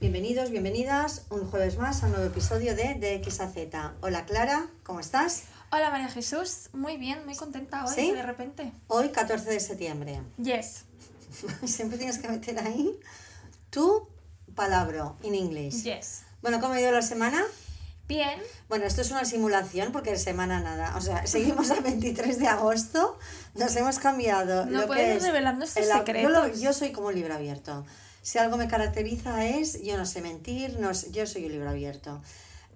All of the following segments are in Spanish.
Bienvenidos, bienvenidas un jueves más a un nuevo episodio de De X a Z. Hola Clara, ¿cómo estás? Hola María Jesús, muy bien, muy contenta hoy ¿Sí? de repente. Hoy 14 de septiembre. Yes, Siempre tienes que meter ahí tu palabra en inglés. yes. Bueno, ¿cómo ha ido la semana? Bien, Bueno, esto es una simulación porque de semana nada. O sea, seguimos a 23 de agosto, nos hemos cambiado. No lo puedes que es yo, lo- yo soy como libro abierto. Si algo me caracteriza es, yo no sé mentir, no sé- yo soy un libro abierto.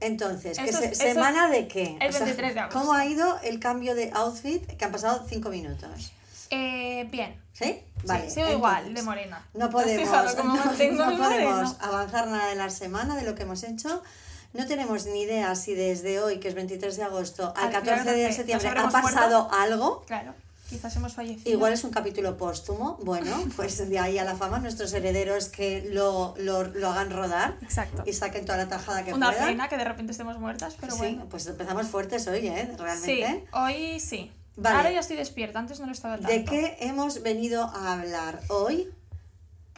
Entonces, ¿qué Eso se- es- eso ¿semana de qué? el 23 de agosto. ¿Cómo ha ido el cambio de outfit que han pasado 5 minutos? eh, bien. ¿Sí? sí, sigo igual, de morena. No ¿Te has podemos, no, podemos avanzar nada de la semana, de lo que hemos hecho. No tenemos ni idea si desde hoy, que es 23 de agosto, al Al 14 día de septiembre ¿nos ha pasado algo. Claro, quizás hemos fallecido. Igual es un capítulo póstumo. Bueno, pues de ahí a la fama, nuestros herederos que lo, lo, lo hagan rodar Exacto. y saquen toda la tajada que Una puedan. pena que de repente estemos muertas, pero sí, bueno. pues empezamos fuertes hoy, ¿eh? Sí, Realmente. hoy sí. Vale. Ahora ya estoy despierta, antes no lo estaba tanto. ¿De qué hemos venido a hablar hoy?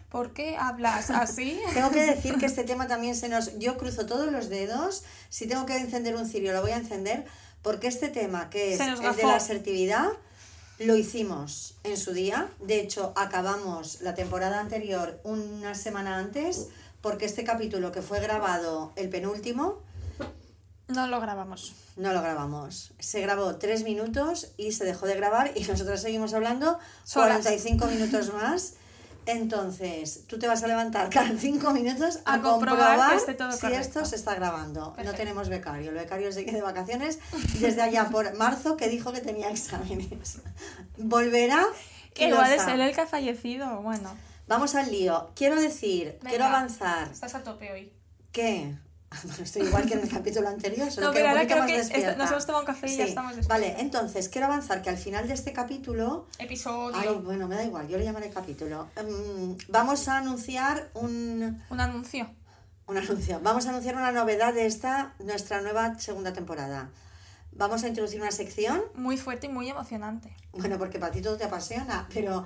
¿Por qué hablas así? Tengo que decir que este tema también se nos... Yo cruzo todos los dedos. Si tengo que encender un cirio, lo voy a encender. Porque este tema, que es el de la asertividad, lo hicimos en su día. De hecho, acabamos la temporada anterior una semana antes. Porque este capítulo que fue grabado, el penúltimo, No lo grabamos. no lo grabamos. Se grabó tres minutos y se dejó de grabar y nosotros seguimos hablando Solas. 45 minutos más. Entonces, tú te vas a levantar cada cinco minutos a, A comprobar comprobar, que esté todo si correcto. esto se está grabando. No tenemos becario. El becario sigue de vacaciones desde allá por marzo que dijo que tenía exámenes. Volverá. Igual es él el que ha fallecido, bueno. Vamos al lío. Quiero decir, Venga. quiero avanzar Estás a tope hoy. que estoy igual que en el capítulo anterior, solo No, que pero un ahora creo más que despierta. nos hemos tomado un café y ya estamos despiertas. Vale, entonces quiero avanzar que al final de este capítulo, Episodio. ay, bueno, me da igual, yo le llamaré capítulo. Em, vamos a anunciar un, Un anuncio. un anuncio. Vamos a anunciar una novedad de esta nuestra nueva segunda temporada. Vamos a introducir una sección, Muy fuerte y muy emocionante. bueno, porque para ti todo te apasiona, pero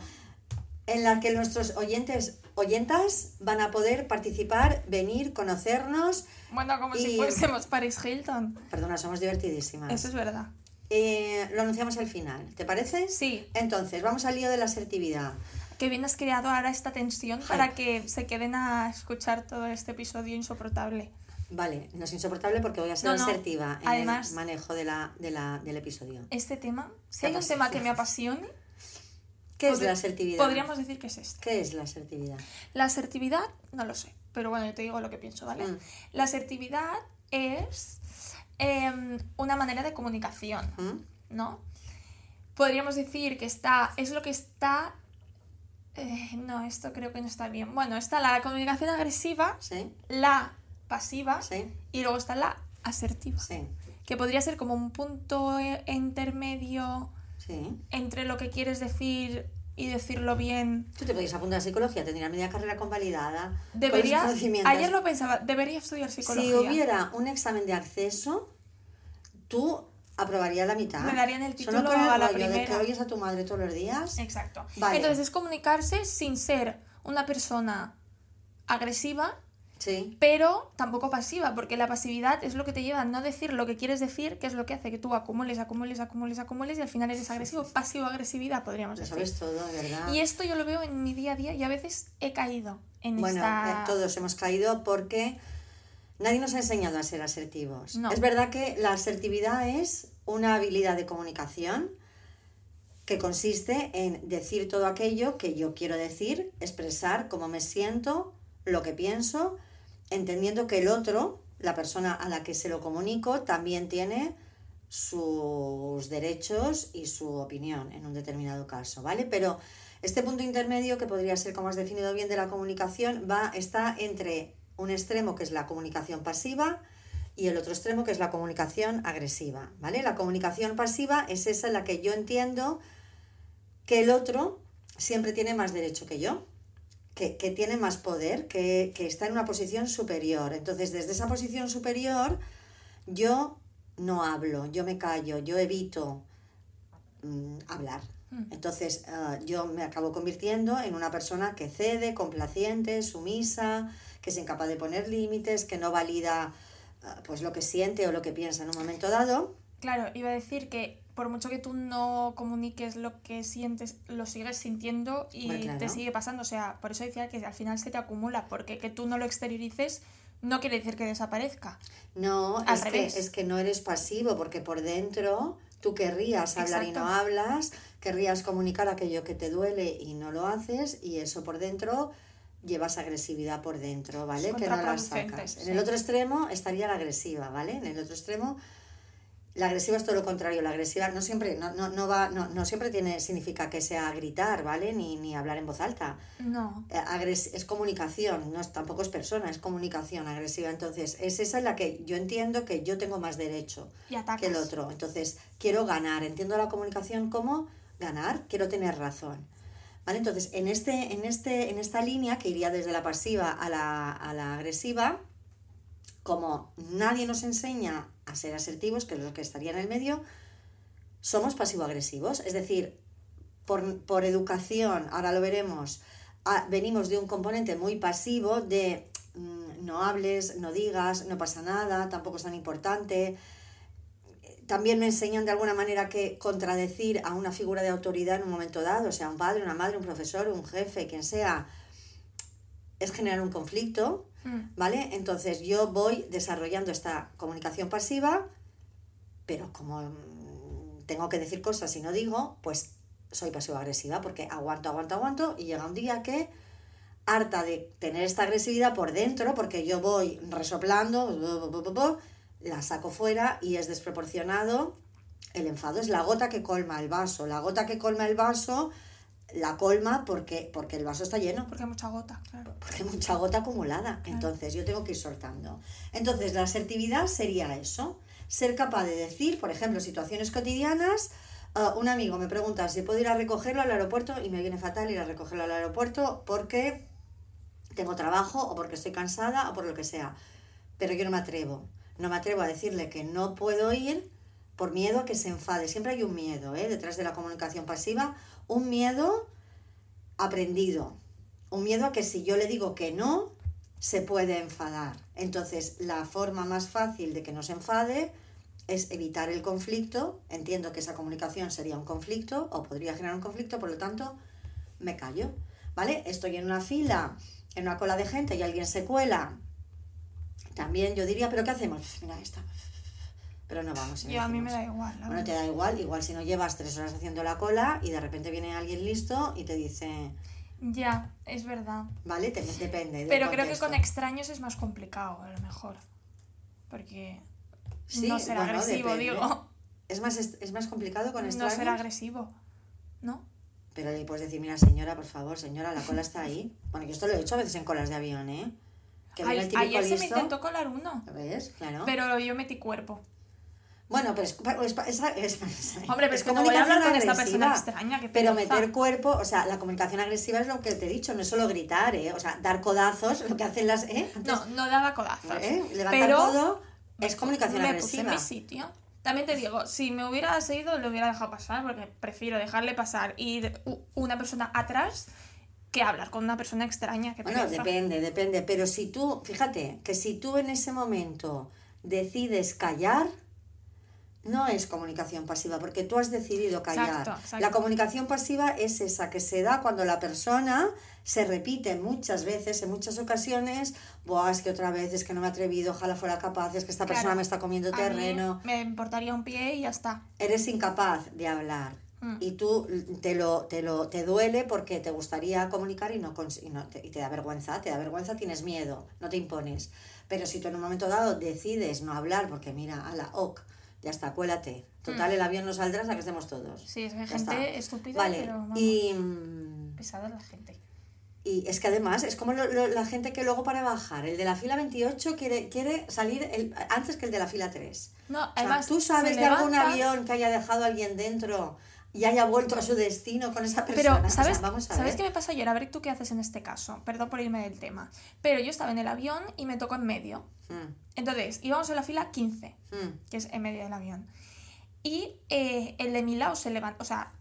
en la que nuestros oyentes, oyentas van a poder participar, venir, conocernos. Bueno, como si fuésemos Paris Hilton. Perdona, somos divertidísimas. Eso es verdad. Eh, lo anunciamos al final, ¿te parece? Sí, Entonces, vamos al lío de la asertividad. que bien has creado ahora esta tensión para que se queden a escuchar todo este episodio insoportable. Vale, no es insoportable porque voy a ser No, no. asertiva en Además- el manejo de la, de la, del episodio. Este tema, si ¿Qué hay un tema que me apasione, ¿Qué es la asertividad? podríamos decir que es este. ¿Qué es la asertividad? La asertividad, no lo sé, pero bueno, yo te digo lo que pienso, ¿vale? Mm. La asertividad es em, una manera de comunicación. ¿Mm? ¿no? Podríamos decir que está, es lo que está... eh, no, esto creo que no está bien. Bueno, está la comunicación agresiva, ¿Sí? la pasiva ¿Sí? y luego está la asertiva, Sí. que podría ser como un punto eh, intermedio Sí. entre lo que quieres decir y decirlo bien. Tú te podías apuntar a psicología, tendría media carrera convalidada. con Debería, conocimientos. ayer lo pensaba, debería estudiar psicología. Si hubiera un examen de acceso, tú aprobarías la mitad. Me darían el Solo título con el a la rollo de que primera. oyes a tu madre todos los días. Exacto. Vale. Entonces es comunicarse sin ser una persona agresiva Sí. pero tampoco pasiva, porque la pasividad es lo que te lleva a no decir lo que quieres decir, que es lo que hace que tú acumules, acumules, acumules, acumules y al final eres agresivo. Pasivo-agresividad, podríamos Lo decir. sabes todo, ¿verdad? Y esto yo lo veo en mi día a día y a veces he caído en Bueno, esta... eh, todos hemos caído porque nadie nos ha enseñado a ser asertivos. No. Es verdad que la asertividad es una habilidad de comunicación que consiste en decir todo aquello que yo quiero decir, expresar cómo me siento, lo que pienso, entendiendo que el otro, la persona a la que se lo comunico, también tiene sus derechos y su opinión en un determinado caso, ¿vale? Pero este punto intermedio, que podría ser, como has definido bien, de la comunicación, va, está entre un extremo que es la comunicación pasiva y el otro extremo que es la comunicación agresiva, ¿vale? La comunicación pasiva es esa en la que yo entiendo que el otro siempre tiene más derecho que yo, que, que tiene más poder, que, que está en una posición superior. Entonces, desde esa posición superior, yo no hablo, yo me callo, yo evito mm, hablar, Mm. Entonces ah, yo me acabo convirtiendo en una persona que cede, complaciente, sumisa, que es incapaz de poner límites, que no valida ah, pues lo que siente o lo que piensa en un momento dado. Claro, iba a decir que por mucho que tú no comuniques lo que sientes, lo sigues sintiendo y claro. te sigue pasando. O sea, por eso decía que al final se te acumula, porque que tú no lo exteriorices no quiere decir que desaparezca. No, Al es que, es que no eres pasivo, porque por dentro tú querrías hablar y no hablas, querrías comunicar aquello que te duele y no lo haces, y eso por dentro llevas agresividad por dentro, ¿vale? Que no la sacas. En el otro extremo estaría la agresiva, ¿vale? En el otro extremo la agresiva es todo lo contrario, la agresiva no siempre, no, no, no va, no, no siempre tiene, significa que sea gritar, ¿vale? Ni, ni hablar en voz alta. No. Eh, agres- es comunicación, no es, tampoco es persona, es comunicación agresiva. Entonces, es esa en la que yo entiendo que yo tengo más derecho que el otro. Entonces, quiero ganar. Entiendo la comunicación como ganar, quiero tener razón. ¿Vale? Entonces, en, este, en, este, en esta línea, que iría desde la pasiva a la, a la agresiva, como nadie nos enseña a ser asertivos, que es lo que estaría en el medio, somos pasivo-agresivos. Es decir, por, por educación, ahora lo veremos, ah, venimos de un componente muy pasivo de mm, no hables, no digas, no pasa nada, tampoco es tan importante. También me enseñan de alguna manera que contradecir a una figura de autoridad en un momento dado, sea un padre, una madre, un profesor, un jefe, quien sea, es generar un conflicto. ¿Vale? Entonces yo voy desarrollando esta comunicación pasiva, pero como mm, tengo que decir cosas y no digo, pues soy pasivo-agresiva porque aguanto, aguanto, aguanto y llega un día que harta de tener esta agresividad por dentro, porque yo voy resoplando, la saco fuera y es desproporcionado. El enfado es la gota que colma el vaso. La gota que colma el vaso la colma porque, porque el vaso está lleno Porque hay mucha gota, claro. porque hay mucha gota acumulada. Claro. Entonces yo tengo que ir soltando. Entonces la asertividad sería eso, ser capaz de decir, por ejemplo, situaciones cotidianas. ah, un amigo me pregunta si puedo ir a recogerlo al aeropuerto y me viene fatal ir a recogerlo al aeropuerto porque tengo trabajo o porque estoy cansada o por lo que sea. Pero yo no me atrevo. No me atrevo a decirle que no puedo ir por miedo a que se enfade. Siempre hay un miedo ¿eh? detrás de la comunicación pasiva. Un miedo aprendido. Un miedo a que si yo le digo que no, se puede enfadar. Entonces, la forma más fácil de que no se enfade es evitar el conflicto. Entiendo que esa comunicación sería un conflicto o podría generar un conflicto, por lo tanto, me callo. ¿Vale? Estoy en una fila, en una cola de gente y alguien se cuela. También yo diría, ¿pero qué hacemos? Mira esta. Pero no vamos. no Yo a mí me da igual. Bueno, te da igual, igual si no llevas tres horas haciendo la cola y de repente viene alguien listo y te dice, Ya, es verdad. vale, te, depende. Pero creo que con extraños es más complicado, a lo mejor. Porque Sí, no ser bueno, agresivo, depende. digo. Es más, es, más complicado con No extraños. ser agresivo. ¿No? Pero le puedes decir, mira, señora, por favor, señora, la cola está ahí. Bueno, yo esto lo he hecho a veces en colas de avión, ¿eh? Que Ay- el ayer se me intentó colar uno. ¿Lo ves? Claro. Pero yo metí cuerpo. Bueno, pero es, es, es- es- Hombre, pero es es que no voy a hablar con esta agresiva. persona extraña. Que Pero meter cuerpo, o sea, la comunicación agresiva es lo que te he dicho, no es solo gritar, ¿eh? O sea, dar codazos, lo que hacen las... ¿eh? Antes, No, no daba codazos. ¿eh? Levantar pero codo es comunicación me puse en agresiva. mi sitio. También te digo, si me hubiera seguido, lo hubiera dejado pasar, porque prefiero dejarle pasar y una persona atrás que hablar con una persona extraña. Que Bueno, depende, depende. Pero si tú, fíjate, que si tú en ese momento decides callar, no es comunicación pasiva, porque tú has decidido callar. Exacto, exacto. La comunicación pasiva es esa que se da cuando la persona se repite muchas veces, en muchas ocasiones, Buah, es que otra vez, es que no me he atrevido, ojalá fuera capaz, es que esta persona me está comiendo terreno. me importaría un pie y ya está. Eres incapaz de hablar. Mm. Y tú te lo, te lo te duele porque te gustaría comunicar y no, y no te, y te da vergüenza, te da vergüenza, tienes miedo, no te impones. Pero si tú en un momento dado decides no hablar, porque mira, a la ok, ya está, cuélate. Total, el avión no saldrá hasta que estemos todos. Mm. Sí, es que hay Ya está. gente estúpida, Vale, pero vamos, y, mm, pesada la gente. y es que además es como lo- lo- la gente que luego para bajar, el de la fila 28 quiere, quiere salir el- antes que el de la fila 3. No, O sea, además, ¿Tú sabes de algún avión que haya dejado a alguien dentro y haya vuelto a su destino con esa persona? Pero, O sea, ¿sabes, vamos a ¿sabes ver. qué me pasó ayer? A ver, ¿tú qué haces en este caso? Perdón por irme del tema. Pero yo estaba en el avión y me tocó en medio. Mm, Entonces, íbamos en la fila 15, mm, que es en medio del avión. Y eh, el de mi lado se levantó, o sea,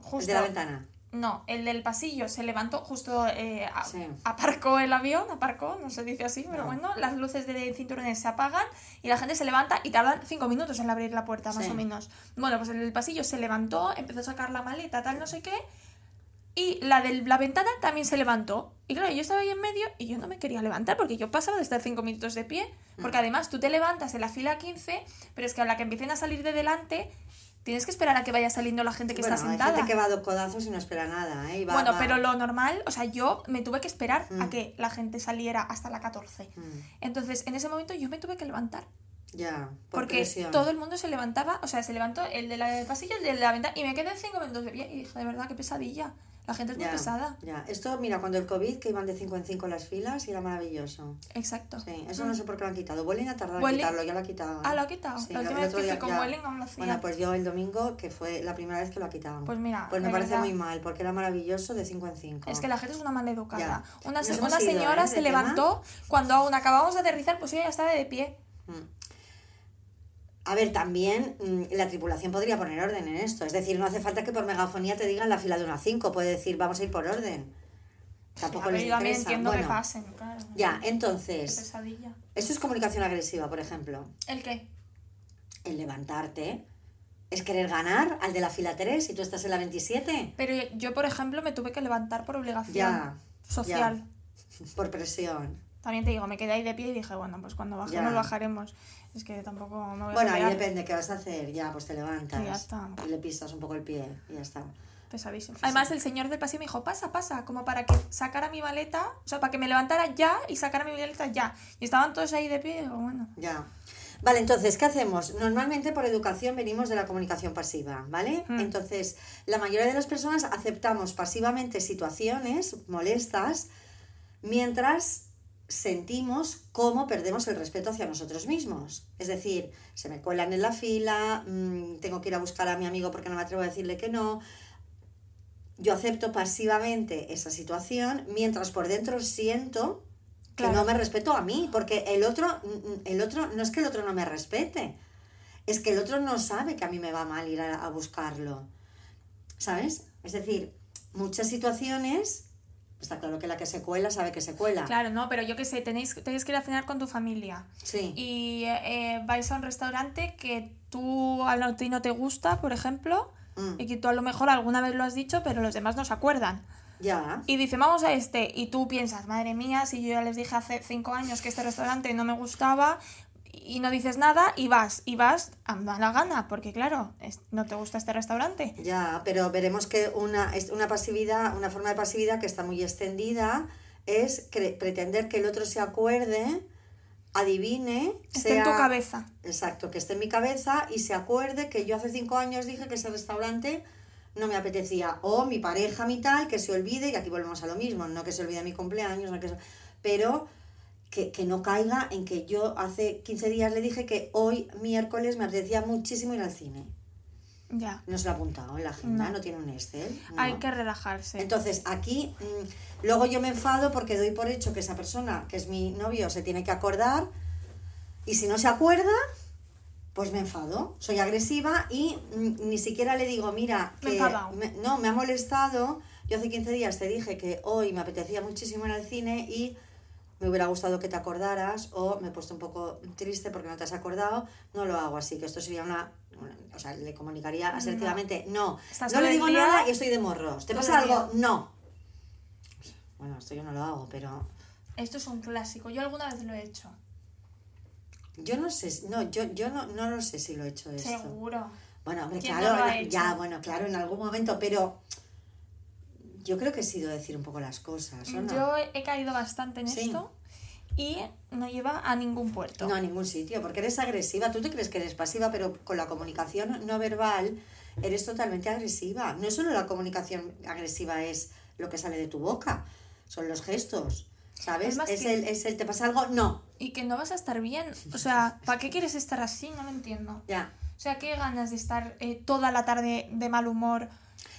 justo. De la ventana. No, el del pasillo se levantó justo, eh, a- Sí. aparcó el avión, aparcó, no se dice así, pero No. bueno, las luces de cinturones se apagan y la gente se levanta y tardan cinco minutos en abrir la puerta, más Sí. o menos. Bueno, pues el del pasillo se levantó, empezó a sacar la maleta, tal, no sé qué, y la de la ventana también se levantó. Y claro, yo estaba ahí en medio y yo no me quería levantar porque yo pasaba de estar cinco minutos de pie. Mm. Porque además tú te levantas en la fila 15, pero es que a la que empiecen a salir de delante, tienes que esperar a que vaya saliendo la gente que bueno, está hay sentada. gente que va a dos codazos y no espera nada, ¿eh? Va- Bueno, va- pero lo normal, o sea, yo me tuve que esperar a Mm. que la gente saliera hasta la 14. Mm, Entonces, en ese momento yo me tuve que levantar. Ya, por Porque presión. todo el mundo se levantaba, o sea, se levantó el de la del pasillo, el de la ventana, y me quedé cinco minutos de pie. Y dije, de verdad, qué pesadilla. La gente es muy Ya, pesada. ya. Esto, mira, cuando el COVID, que iban de 5 en 5 las filas y era maravilloso. Exacto. Sí, eso no sé por qué lo han quitado. Vueling ha tardado en Vueling- quitarlo, ya lo ha quitado. Ah, ¿eh? lo ha quitado. Sí, la última vez que día fui con Welling aún lo hacía. Bueno, pues yo el domingo, que fue la primera vez que lo ha quitado. Pues mira, Pues me parece verdad. muy mal, porque era maravilloso de 5 en 5. Es que la gente es una maleducada. Ya. Una, se- una ido, señora ¿eh? se tema. levantó cuando aún acabamos de aterrizar, pues ella ya estaba de pie. Mm. A ver, también mm, la tripulación podría poner orden en esto. Es decir, no hace falta que por megafonía te digan la fila de una 5. Puede decir, vamos a ir por orden. Tampoco les yo interesa. entiendo Bueno, que pasen, claro. Ya, Qué entonces, pesadilla. esto es comunicación agresiva, por ejemplo. ¿El qué? El levantarte es querer ganar al de la fila 3 y tú estás en la 27. Pero yo, por ejemplo, me tuve que levantar por obligación Ya, social. por presión. También te digo, me quedé ahí de pie y dije, bueno, pues cuando bajemos, Ya. bajaremos. Es que tampoco me voy a Bueno, ahí depende qué vas a hacer. Ya, pues te levantas. Y ya está. Y le pisas un poco el pie y ya está. Pesadísimo. Además, el señor del pasillo me dijo, pasa, pasa, como para que sacara mi maleta, o sea, para que me levantara ya y sacara mi maleta ya. Y estaban todos ahí de pie y digo, bueno. Ya. Vale, entonces, ¿qué hacemos? Normalmente por educación venimos de la comunicación pasiva, ¿vale? Mm. Entonces, la mayoría de las personas aceptamos pasivamente situaciones molestas mientras sentimos cómo perdemos el respeto hacia nosotros mismos. Es decir, se me cuelan en la fila, mm, tengo que ir a buscar a mi amigo porque no me atrevo a decirle que no. Yo acepto pasivamente esa situación mientras por dentro siento que no me respeto a mí, porque el otro, mm, el otro, no es que el otro no me respete, es que el otro no sabe que a mí me va mal ir a, a buscarlo. ¿Sabes? Es decir, muchas situaciones, está claro que la que se cuela sabe que se cuela. Claro, no, pero yo qué sé, tenéis, tenéis que ir a cenar con tu familia. Sí. Y eh, vais a un restaurante que tú a ti no te gusta, por ejemplo, Mm, y que tú a lo mejor alguna vez lo has dicho, pero los demás no se acuerdan. ya. Y dice, vamos a este, y tú piensas, madre mía, si yo ya les dije hace cinco años que este restaurante no me gustaba, y no dices nada, y vas, y vas a mala gana, porque claro, es- no te gusta este restaurante. Ya, pero veremos que una, una pasividad, una forma de pasividad que está muy extendida es cre- pretender que el otro se acuerde, adivine, Está en tu sea- cabeza. Exacto, que esté en mi cabeza y se acuerde que yo hace cinco años dije que ese restaurante no me apetecía. O mi pareja, mi tal, que se olvide, y aquí volvemos a lo mismo, no que se olvide mi cumpleaños, no que se- pero que, que no caiga en que yo hace 15 días le dije que hoy, miércoles, me apetecía muchísimo ir al cine. Ya. No se lo ha apuntado en la agenda, no, No. tiene un Excel. no. Hay que relajarse. Entonces, aquí, mm, luego yo me enfado porque doy por hecho que esa persona, que es mi novio, se tiene que acordar. Y si no se acuerda, pues me enfado. Soy agresiva y mm, ni siquiera le digo, mira, Me que enfadado. me- no, me ha molestado. Yo hace 15 días te dije que hoy me apetecía muchísimo ir al cine y me hubiera gustado que te acordaras o me he puesto un poco triste porque no te has acordado. No lo hago así, que esto sería una... una- o sea, le comunicaría asertivamente, no. No le digo día- nada y estoy de morros. ¿Te pasa algo? No. Bueno, esto yo no lo hago, pero Esto es un clásico. Yo alguna vez lo he hecho. yo no sé, si- no, yo, yo no, no lo sé si lo he hecho esto. Seguro. Bueno, hombre, ¿Quién claro, no ya, bueno, claro, en algún momento, pero yo creo que he sido decir un poco las cosas, ¿o no? Yo he caído bastante en Sí. esto y no lleva a ningún puerto. No a ningún sitio, porque eres agresiva. Tú te crees que eres pasiva, pero con la comunicación no verbal eres totalmente agresiva. No solo la comunicación agresiva es lo que sale de tu boca, son los gestos, ¿sabes? Es que- el, es el, ¿te pasa algo? No, Y que no vas a estar bien. O sea, ¿para qué quieres estar así? No lo entiendo. ya. O sea, ¿qué ganas de estar eh, toda la tarde de mal humor?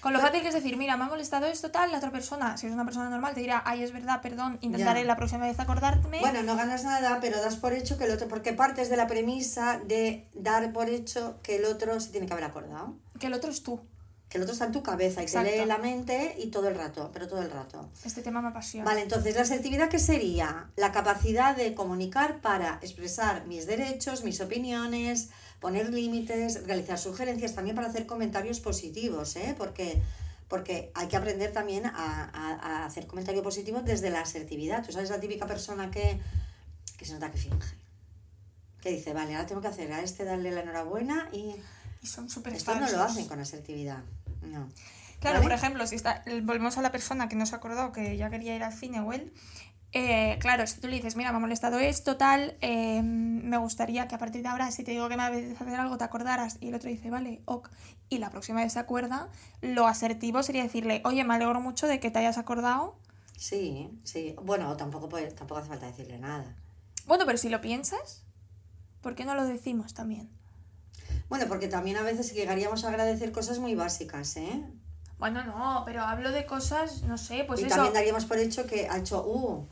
Con lo fácil que es decir, mira, me ha molestado esto, tal, la otra persona, si es una persona normal, te dirá, ay, es verdad, perdón, intentaré Ya. la próxima vez acordarme. Bueno, no ganas nada, pero das por hecho que el otro, porque partes de la premisa de dar por hecho que el otro se tiene que haber acordado. Que el otro es tú. Que el otro está en tu cabeza y te lee la mente y todo el rato, pero todo el rato. Este tema me apasiona. Vale, entonces la asertividad qué sería? La capacidad de comunicar para expresar mis derechos, mis opiniones, poner límites, realizar sugerencias, también para hacer comentarios positivos, ¿eh? Porque, porque hay que aprender también a, a- a hacer comentarios positivos desde la asertividad. Tú sabes la típica persona que, que se nota que finge. Que dice, vale, ahora tengo que hacer a este darle la enhorabuena y Y son súper esto no lo hacen con asertividad. No. Claro, ¿Vale? por ejemplo, si está, volvemos a la persona que no se acordó que ya quería ir al cine o él. Eh, claro, si tú le dices, mira, me ha molestado esto, tal, eh, me gustaría que a partir de ahora, si te digo que me apetece hacer algo, te acordaras. Y el otro dice, vale, ok. Y la próxima vez se acuerda, lo asertivo sería decirle, oye, me alegro mucho de que te hayas acordado. Sí, sí. Bueno, tampoco, puede, tampoco hace falta decirle nada. Bueno, pero si lo piensas, ¿por qué no lo decimos también? Bueno, porque también a veces llegaríamos a agradecer cosas muy básicas, ¿eh? Bueno, no, pero hablo de cosas, no sé, pues y eso. también daríamos por hecho que ha hecho, uh,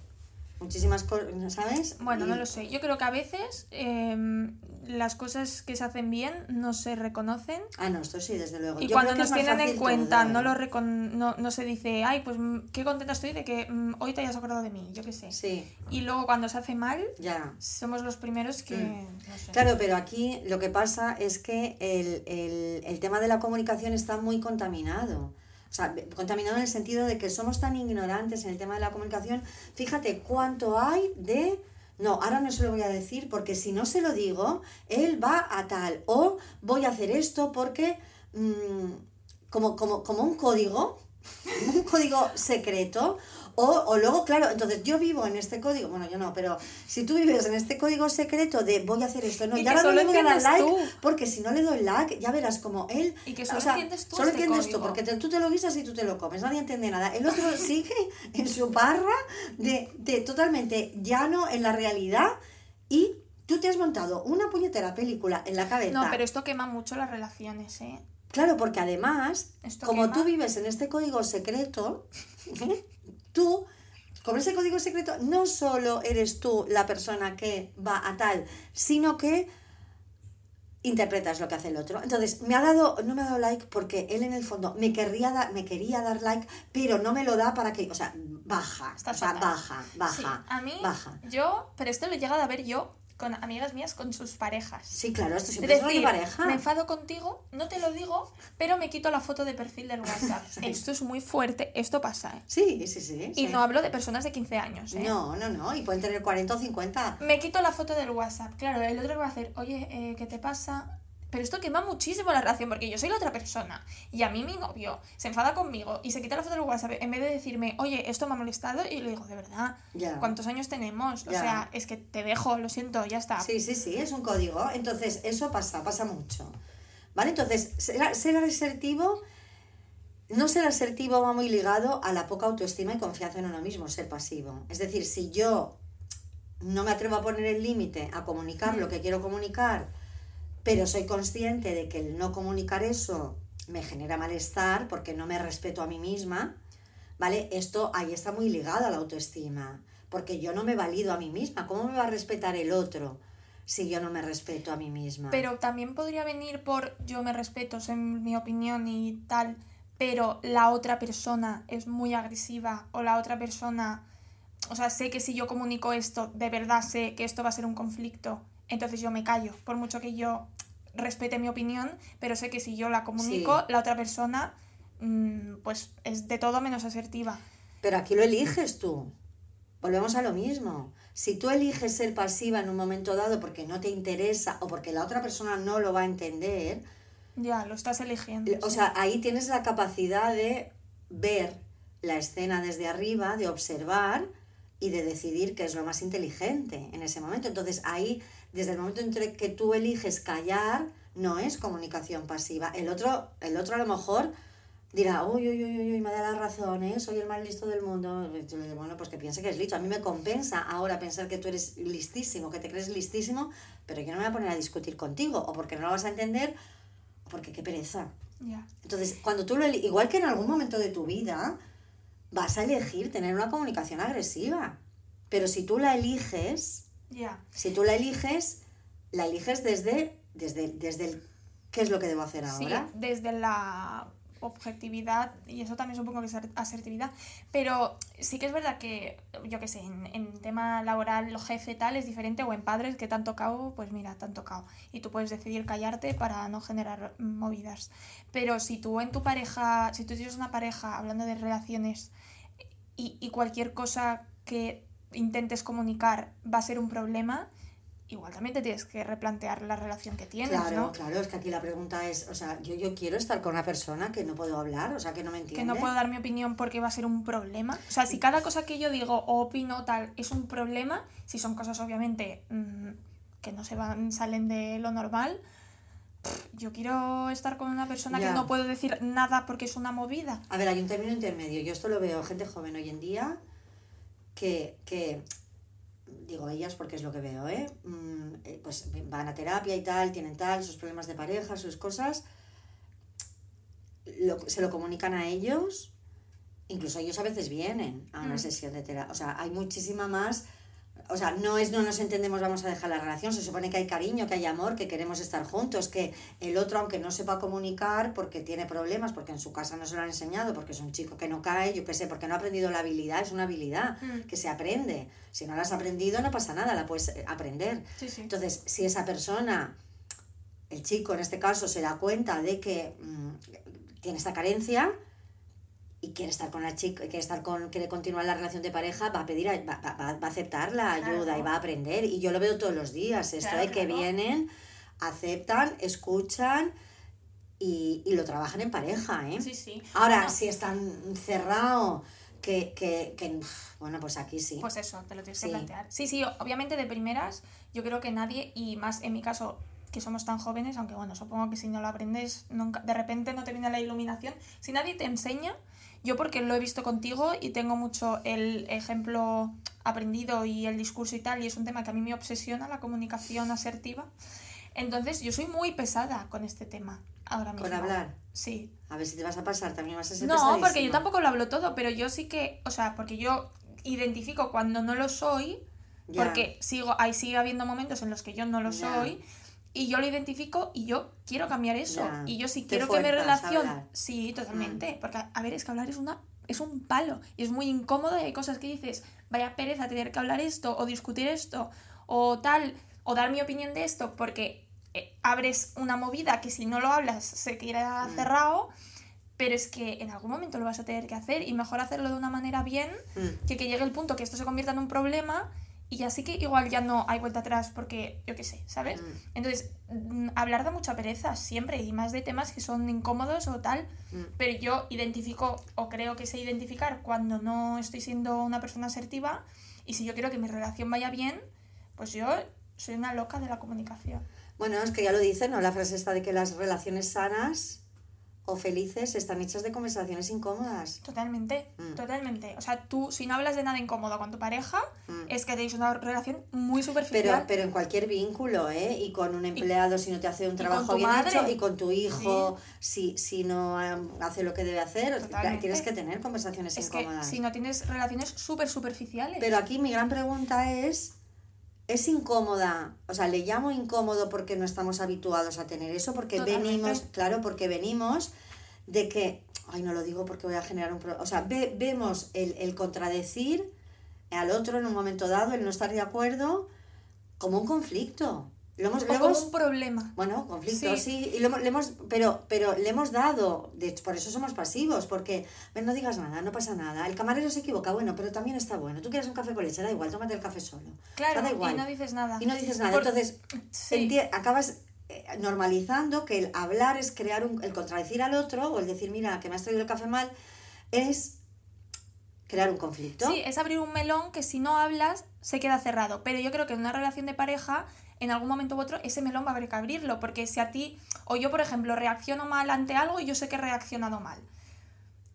muchísimas cosas, ¿sabes? Bueno, Y- no lo sé. Yo creo que a veces em, las cosas que se hacen bien no se reconocen. Ah, no, esto sí, desde luego. Y Yo cuando nos tienen en cuenta, no, ¿eh? lo recon- no, no se dice, ay, pues mm, qué contenta estoy de que mm, hoy te hayas acordado de mí, yo qué sé. Sí, Y luego cuando se hace mal, ya. somos los primeros que... Mm. no sé. Claro, pero aquí lo que pasa es que el, el, el tema de la comunicación está muy contaminado. Sea, contaminado en el sentido de que somos tan ignorantes en el tema de la comunicación. Fíjate cuánto hay de... No, ahora no se lo voy a decir porque si no se lo digo, él va a tal. O voy a hacer esto porque... mm, como, como, como un código, un código secreto. O, o luego, claro, entonces yo vivo en este código, bueno, yo no, pero si tú vives en este código secreto de voy a hacer esto, no, Y y que no le voy a dar like, tú. porque si no le doy like, ya verás como él. Y que o solo sea, entiendes tú Solo este entiendes tú, porque te- tú te lo guisas y tú te lo comes, nadie entiende nada. El otro sigue en su barra de, de totalmente llano en la realidad y tú te has montado una puñetera película en la cabeza. No, pero esto quema mucho las relaciones, ¿eh? Claro, porque además, Esto como quema. tú vives en este código secreto, tú, con ese código secreto, no solo eres tú la persona que va a tal, sino que interpretas lo que hace el otro. Entonces, me ha dado, no me ha dado like porque él en el fondo me querría me quería dar like, pero no me lo da para que, o sea, baja, Está o sea, baja, baja, Sí, a mí, baja. yo, pero esto lo he llegado a ver yo con amigas mías con sus parejas. Sí, claro, esto Es siempre es decir, pareja. me enfado contigo, no te lo digo, pero me quito la foto de perfil del WhatsApp. Esto es muy fuerte, esto pasa, ¿eh? Sí, sí, sí. Y sí. no hablo de personas de 15 años, ¿eh? no, no, no, y pueden tener 40 o 50. Me quito la foto del WhatsApp. Claro, el otro que va a hacer, oye, eh, ¿qué te pasa? Pero esto quema muchísimo la relación porque yo soy la otra persona y a mí mi novio se enfada conmigo y se quita la foto del WhatsApp en vez de decirme, oye, esto me ha molestado y le digo, de verdad. ¿cuántos años tenemos? O sea, es que te dejo, lo siento, ya está. Sí, sí, sí, es un código. Entonces, eso pasa, pasa mucho. ¿Vale? Entonces, ser, ser asertivo, no ser asertivo va muy ligado a la poca autoestima y confianza en uno mismo, ser pasivo. Es decir, si yo no me atrevo a poner el límite, a comunicar lo que quiero comunicar, pero soy consciente de que el no comunicar eso me genera malestar porque no me respeto a mí misma, ¿vale? Esto ahí está muy ligado a la autoestima, porque yo no me valido a mí misma. ¿Cómo me va a respetar el otro si yo no me respeto a mí misma? Pero también podría venir por yo me respeto, es mi opinión y tal, pero la otra persona es muy agresiva o la otra persona, o sea, sé que si yo comunico esto, de verdad sé que esto va a ser un conflicto, entonces yo me callo, por mucho que yo respete mi opinión, pero sé que si yo la comunico, Sí. la otra persona mm, pues es de todo menos asertiva. Pero aquí lo eliges tú. Volvemos a lo mismo. Si tú eliges ser pasiva en un momento dado porque no te interesa o porque la otra persona no lo va a entender, Ya, lo estás eligiendo. o sí. sea, ahí tienes la capacidad de ver la escena desde arriba, de observar y de decidir qué es lo más inteligente en ese momento. Entonces ahí, desde el momento en que tú eliges callar, no es comunicación pasiva. El otro, el otro a lo mejor dirá, uy, uy, uy, uy, me da la razón, ¿eh? soy el más listo del mundo. Le Bueno, pues que piense que es listo. A mí me compensa ahora pensar que tú eres listísimo, que te crees listísimo, pero yo no me voy a poner a discutir contigo, o porque no lo vas a entender, o porque qué pereza. Ya. Entonces, cuando tú lo igual que en algún momento de tu vida, vas a elegir tener una comunicación agresiva. Pero si tú la eliges, Ya. si tú la eliges, la eliges desde, desde, desde el qué es lo que debo hacer Sí, ahora. desde la objetividad y eso también supongo que es asertividad. Pero sí que es verdad que, yo qué sé, en, en tema laboral, lo jefe tal es diferente o en padres que te han tocado, pues mira, te han tocado. Y tú puedes decidir callarte para no generar movidas. Pero si tú en tu pareja, si tú tienes una pareja hablando de relaciones y, y cualquier cosa que intentes comunicar va a ser un problema, igual también te tienes que replantear la relación que tienes, Claro, ¿no? claro, es que aquí la pregunta es, o sea, yo, yo quiero estar con una persona que no puedo hablar, o sea, que no me entiende. Que no puedo dar mi opinión porque va a ser un problema. O sea, si cada cosa que yo digo o opino tal es un problema, si son cosas obviamente mm, que no se van, salen de lo normal, pff, yo quiero estar con una persona Ya. que no puedo decir nada porque es una movida. A ver, hay un término intermedio. Yo esto lo veo gente joven hoy en día que, que digo ellas porque es lo que veo, ¿eh? Mm, eh, Pues van a terapia y tal, tienen tal, sus problemas de pareja, sus cosas. Lo- se lo comunican a ellos. Incluso ellos a veces vienen a una Mm. sesión de terapia. O sea, hay muchísima más. O sea, no es no nos entendemos, vamos a dejar la relación. Se supone que hay cariño, que hay amor, que queremos estar juntos, que el otro, aunque no sepa comunicar porque tiene problemas, porque en su casa no se lo han enseñado, porque es un chico que no cae, yo qué sé, porque no ha aprendido la habilidad, es una habilidad Mm. que se aprende. Si no la has aprendido, no pasa nada, la puedes eh, aprender. Sí, sí. Entonces, si esa persona, el chico en este caso, se da cuenta de que mm, tiene esta carencia y quiere estar con la chica, quiere estar con, quiere continuar la relación de pareja, va a pedir, va, va- va a aceptar la Claro. ayuda y va a aprender. Y yo lo veo todos los días, esto Claro, de que claro. vienen, aceptan, escuchan y, y lo trabajan en pareja, ¿eh? Sí, sí. Ahora, Bueno, si están cerrado, que, que, que, bueno, pues aquí sí. Pues eso, te lo tienes Sí. que plantear. Sí, sí, obviamente de primeras, yo creo que nadie, y más en mi caso, que somos tan jóvenes, aunque bueno, supongo que si no lo aprendes, nunca, de repente no te viene la iluminación. Si nadie te enseña, yo porque lo he visto contigo y tengo mucho el ejemplo aprendido y el discurso y tal, y es un tema que a mí me obsesiona, la comunicación asertiva. Entonces, yo soy muy pesada con este tema ahora mismo. Con hablar. Sí. A ver si te vas a pasar, también vas a ser No, porque yo tampoco lo hablo todo, pero yo sí que, o sea, porque yo identifico cuando no lo soy, Ya. porque sigo, ahí sigue habiendo momentos en los que yo no lo Ya. soy, y yo lo identifico y yo quiero cambiar eso. Ya. Y yo sí Te quiero que mi a relación. hablar. Mm. Sí, totalmente. Porque, a ver, es que hablar es una. Es un palo y es muy incómodo y hay cosas que dices, vaya pereza tener que hablar esto o discutir esto o tal, o dar mi opinión de esto, porque eh, abres una movida que si no lo hablas se queda Mm. cerrado, pero es que en algún momento lo vas a tener que hacer y mejor hacerlo de una manera bien Mm. que que llegue el punto que esto se convierta en un problema y así que igual ya no hay vuelta atrás porque yo qué sé, ¿sabes? Mm. Entonces, mm, hablar da mucha pereza siempre y más de temas que son incómodos o tal, Mm. pero yo identifico o creo que sé identificar cuando no estoy siendo una persona asertiva y si yo quiero que mi relación vaya bien, pues yo soy una loca de la comunicación. Bueno, es que ya lo dicen, ¿no? La frase está de que las relaciones sanas o felices están hechas de conversaciones incómodas. Totalmente, Mm. totalmente. O sea, tú si no hablas de nada incómodo con tu pareja, Mm. es que tenéis una relación muy superficial. Pero, pero en cualquier vínculo, ¿eh? Y con un empleado si no te hace un trabajo bien madre. hecho, y con tu hijo si, si no hace lo que debe hacer, Totalmente. tienes que tener conversaciones es que incómodas. si no tienes relaciones súper superficiales. Pero aquí mi gran pregunta es, ¿es incómoda? O sea, le llamo incómodo porque no estamos habituados a tener eso, porque Totalmente. venimos, claro, porque venimos de que, ay, no lo digo porque voy a generar un problema, o sea, ve- vemos el, el contradecir al otro en un momento dado, el no estar de acuerdo, como un conflicto. Lo hemos, o lo como hemos- un problema. bueno, conflicto, Sí. sí, y lo hemos, le hemos- pero, pero le hemos dado, de hecho, por eso somos pasivos, porque no digas nada, no pasa nada, el camarero se equivoca, bueno, pero también está bueno, tú quieres un café con leche, da igual, tómate el café solo, Claro, da igual. y no dices nada. Y no dices nada, Por- entonces Sí. acabas eh, normalizando que el hablar es crear un, el contradecir al otro, o el decir, mira, que me has traído el café mal, es crear un conflicto. Sí, es abrir un melón que si no hablas se queda cerrado. Pero yo creo que en una relación de pareja, en algún momento u otro, ese melón va a haber que abrirlo. Porque si a ti, o yo por ejemplo, reacciono mal ante algo y yo sé que he reaccionado mal.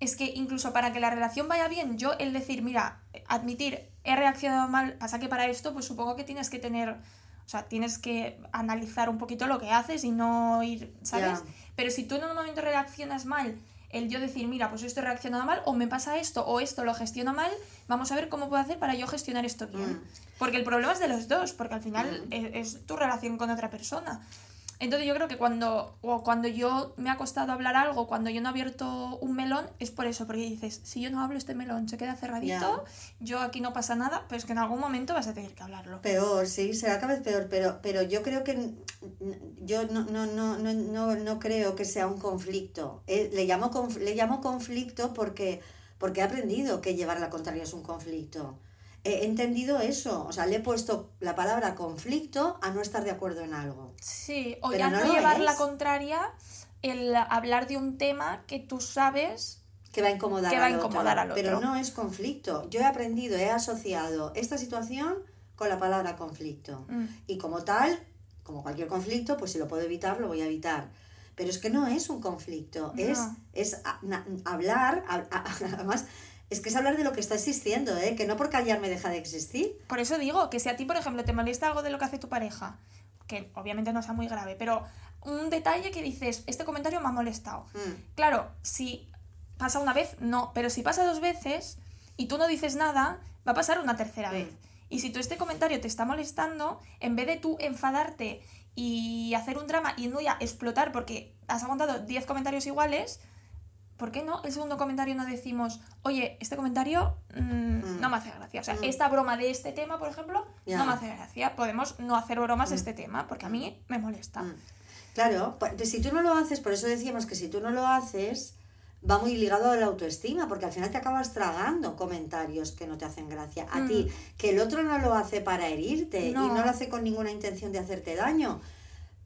Es que incluso para que la relación vaya bien, yo el decir, mira, admitir, he reaccionado mal, pasa que para esto, pues supongo que tienes que tener, o sea, tienes que analizar un poquito lo que haces y no ir, ¿sabes? Pero si tú en un momento reaccionas mal, el yo decir, mira, pues esto he reaccionado mal, o me pasa esto, o esto lo gestiono mal, vamos a ver cómo puedo hacer para yo gestionar esto bien. Mm. Porque el problema es de los dos, porque al final es, es tu relación con otra persona. Entonces yo creo que cuando, o cuando yo me ha costado hablar algo, cuando yo no he abierto un melón, es por eso, porque dices, si yo no hablo este melón, se queda cerradito, yo aquí no pasa nada, pero es que en algún momento vas a tener que hablarlo. Peor, sí, será cada vez peor, pero, pero yo creo que yo no, no, no, no, no creo que sea un conflicto. Eh, le, llamo le llamo conflicto porque, porque he aprendido que llevar la contraria es un conflicto he entendido eso. O sea, le he puesto la palabra conflicto a no estar de acuerdo en algo. Sí, o ya no, llevar la contraria el hablar de un tema que tú sabes que va a incomodar, a incomodar al otro. Pero no es conflicto. Yo he aprendido, he asociado esta situación con la palabra conflicto. Mm. Y como tal, como cualquier conflicto, pues si lo puedo evitar, lo voy a evitar. Pero es que no es un conflicto, es, es hablar, además es que es hablar de lo que está existiendo, ¿eh? que no por callarme deja de existir. Por eso digo que si a ti, por ejemplo, te molesta algo de lo que hace tu pareja, que obviamente no sea muy grave, pero un detalle que dices, este comentario me ha molestado. Mm. Claro, si pasa una vez, no, pero si pasa dos veces y tú no dices nada, va a pasar una tercera mm. vez. Y si tú este comentario te está molestando, en vez de tú enfadarte y hacer un drama y no ya explotar porque has aguantado 10 comentarios iguales, ¿por qué no el segundo comentario no decimos, oye, este comentario mm, mm. no me hace gracia? O sea, mm. esta broma de este tema, por ejemplo, no me hace gracia. Podemos no hacer bromas de este tema, porque a mí me molesta. Claro, pues, si tú no lo haces, por eso decíamos que si tú no lo haces, va muy ligado a la autoestima, porque al final te acabas tragando comentarios que no te hacen gracia. A ti, que el otro no lo hace para herirte y no lo hace con ninguna intención de hacerte daño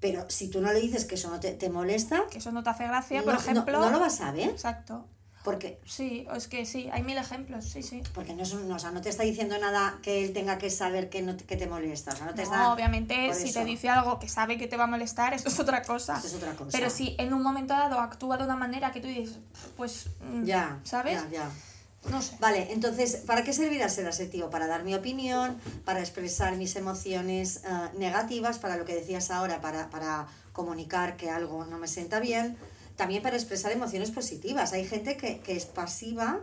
pero si tú no le dices que eso no te, molesta... Que eso no te hace gracia, por ejemplo... No, lo vas a ver. Exacto. Porque... Sí, es que sí, hay mil ejemplos, sí, sí. Porque no, es no, o sea, no te está diciendo nada que él tenga que saber que, no, que te molesta. O sea, no, te obviamente, si te dice algo que sabe que te va a molestar, eso es otra cosa. Eso es otra cosa. Pero si en un momento dado actúa de una manera que tú dices, pues... Mm, ya, ¿sabes? Ya, ya. No sé. Vale, entonces, ¿para qué servirá ser asertivo? Para dar mi opinión, para expresar mis emociones eh, negativas, para lo que decías ahora, para, para comunicar que algo no me sienta bien, también para expresar emociones positivas. Hay gente que, es pasiva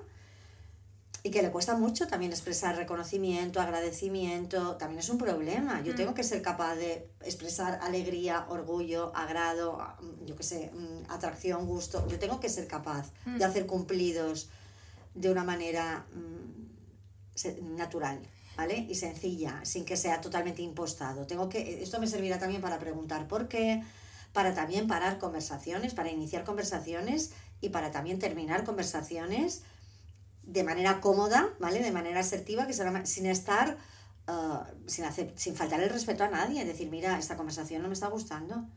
y que le cuesta mucho también expresar reconocimiento, agradecimiento, también es un problema. Yo mm. tengo que ser capaz de expresar alegría, orgullo, agrado, yo qué sé, mm, atracción, gusto. Yo tengo que ser capaz de mm. hacer cumplidos de una manera mm, natural. ¿Vale? Y sencilla, sin que sea totalmente impostado. Tengo que, esto me servirá también para preguntar por qué, para también parar conversaciones, para iniciar conversaciones y para también terminar conversaciones de manera cómoda, ¿vale? De manera asertiva, que sin estar, uh, sin, hacer, sin faltar el respeto a nadie, decir, mira, esta conversación no me está gustando.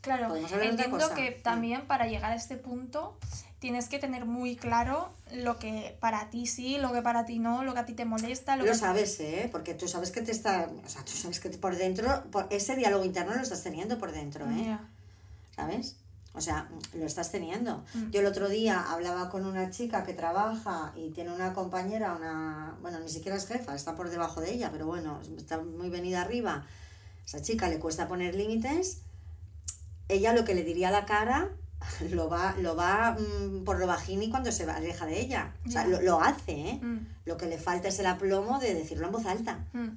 Claro, entiendo que también para llegar a este punto tienes que tener muy claro lo que para ti sí, lo que para ti no, lo que a ti te molesta. Lo, lo sabes, ¿eh? Porque tú sabes que te está. O sea, tú sabes que por dentro, por ese diálogo interno lo estás teniendo por dentro, ¿eh? ¿Sabes? O sea, lo estás teniendo. Mm. Yo el otro día hablaba con una chica que trabaja y tiene una compañera, una. Bueno, ni siquiera es jefa, está por debajo de ella, pero bueno, está muy venida arriba. Esa chica le cuesta poner límites ella lo que le diría a la cara lo va, lo va mm, por lo bajini cuando se aleja de ella. O sea, lo, hace, ¿eh? Mm. Lo que le falta es el aplomo de decirlo en voz alta. Mm.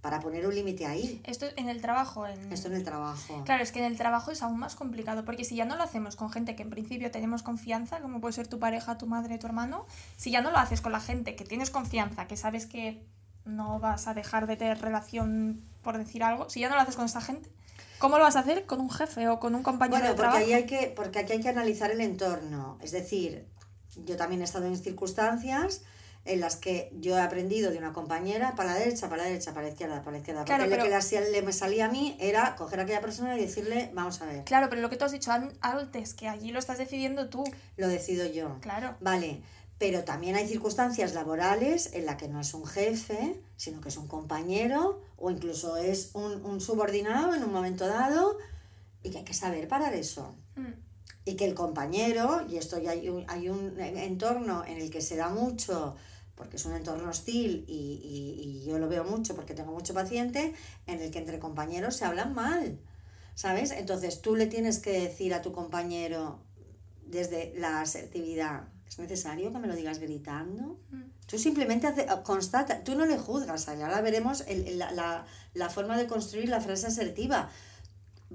Para poner un límite ahí. Esto en el trabajo. En... Esto en el trabajo. Claro, es que en el trabajo es aún más complicado, porque si ya no lo hacemos con gente que en principio tenemos confianza, como puede ser tu pareja, tu madre, tu hermano, si ya no lo haces con la gente que tienes confianza, que sabes que no vas a dejar de tener relación por decir algo, si ya no lo haces con esta gente, ¿Cómo lo vas a hacer con un jefe o con un compañero de trabajo? Porque, hay que, porque aquí hay que analizar el entorno. Es decir, yo también he estado en circunstancias en las que yo he aprendido de una compañera para la derecha, para la derecha, para la izquierda, para la izquierda. Porque lo que le, me salía a mí era coger a aquella persona y decirle, vamos a ver. Claro, pero lo que tú has dicho antes, que allí lo estás decidiendo tú. Lo decido yo. Claro. Vale, pero también hay circunstancias laborales en las que no es un jefe, sino que es un compañero o incluso es un, subordinado en un momento dado y que hay que saber parar eso. Mm. Y que el compañero, y esto ya hay un, hay un entorno en el que se da mucho, porque es un entorno hostil y, y yo lo veo mucho porque tengo mucho paciente, en el que entre compañeros se hablan mal. ¿Sabes? Entonces tú le tienes que decir a tu compañero desde la asertividad, ¿Es necesario que me lo digas gritando? Mm. Tú simplemente hace, constata, tú no le juzgas, ahora veremos la, forma de construir la frase asertiva.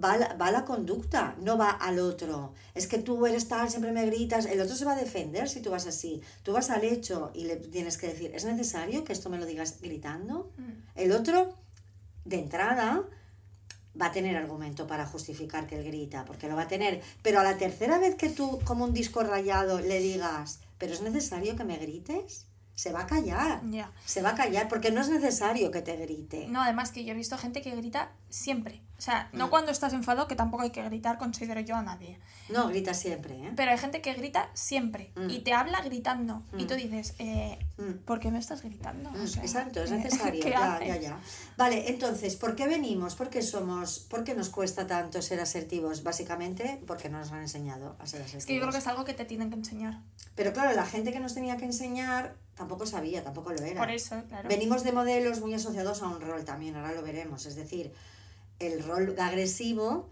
va a, la, va la conducta, no va al otro. Es que tú eres tal, siempre me gritas, el otro se va a defender si tú vas así. Tú vas al hecho y le tienes que decir, ¿es necesario que esto me lo digas gritando? Mm. El otro, de entrada, va a tener argumento para justificar que él grita, porque lo va a tener. Pero a la tercera vez que tú, como un disco rayado, le digas, ¿pero es necesario que me grites? Se va a callar. Se va a callar porque no es necesario que te grite. No, además que yo he visto gente que grita siempre. O sea, Mm. no cuando estás enfadado, que tampoco hay que gritar, considero yo a nadie. No, grita siempre, ¿eh? Pero hay gente que grita siempre Mm. y te habla gritando. Y Mm. tú dices, eh, Mm. ¿por qué me estás gritando? O Mm, sea, Exacto, es necesario. ¿Qué ya, ya, ya. Vale, entonces, ¿por qué venimos? ¿Por qué somos? ¿Por qué nos cuesta tanto ser asertivos? Básicamente porque no nos han enseñado a ser asertivos. Es que yo creo que es algo que te tienen que enseñar. Pero claro, la gente que nos tenía que enseñar tampoco sabía, tampoco lo era. Por eso, claro. Venimos de modelos muy asociados a un rol también, ahora lo veremos. Es decir, el rol agresivo,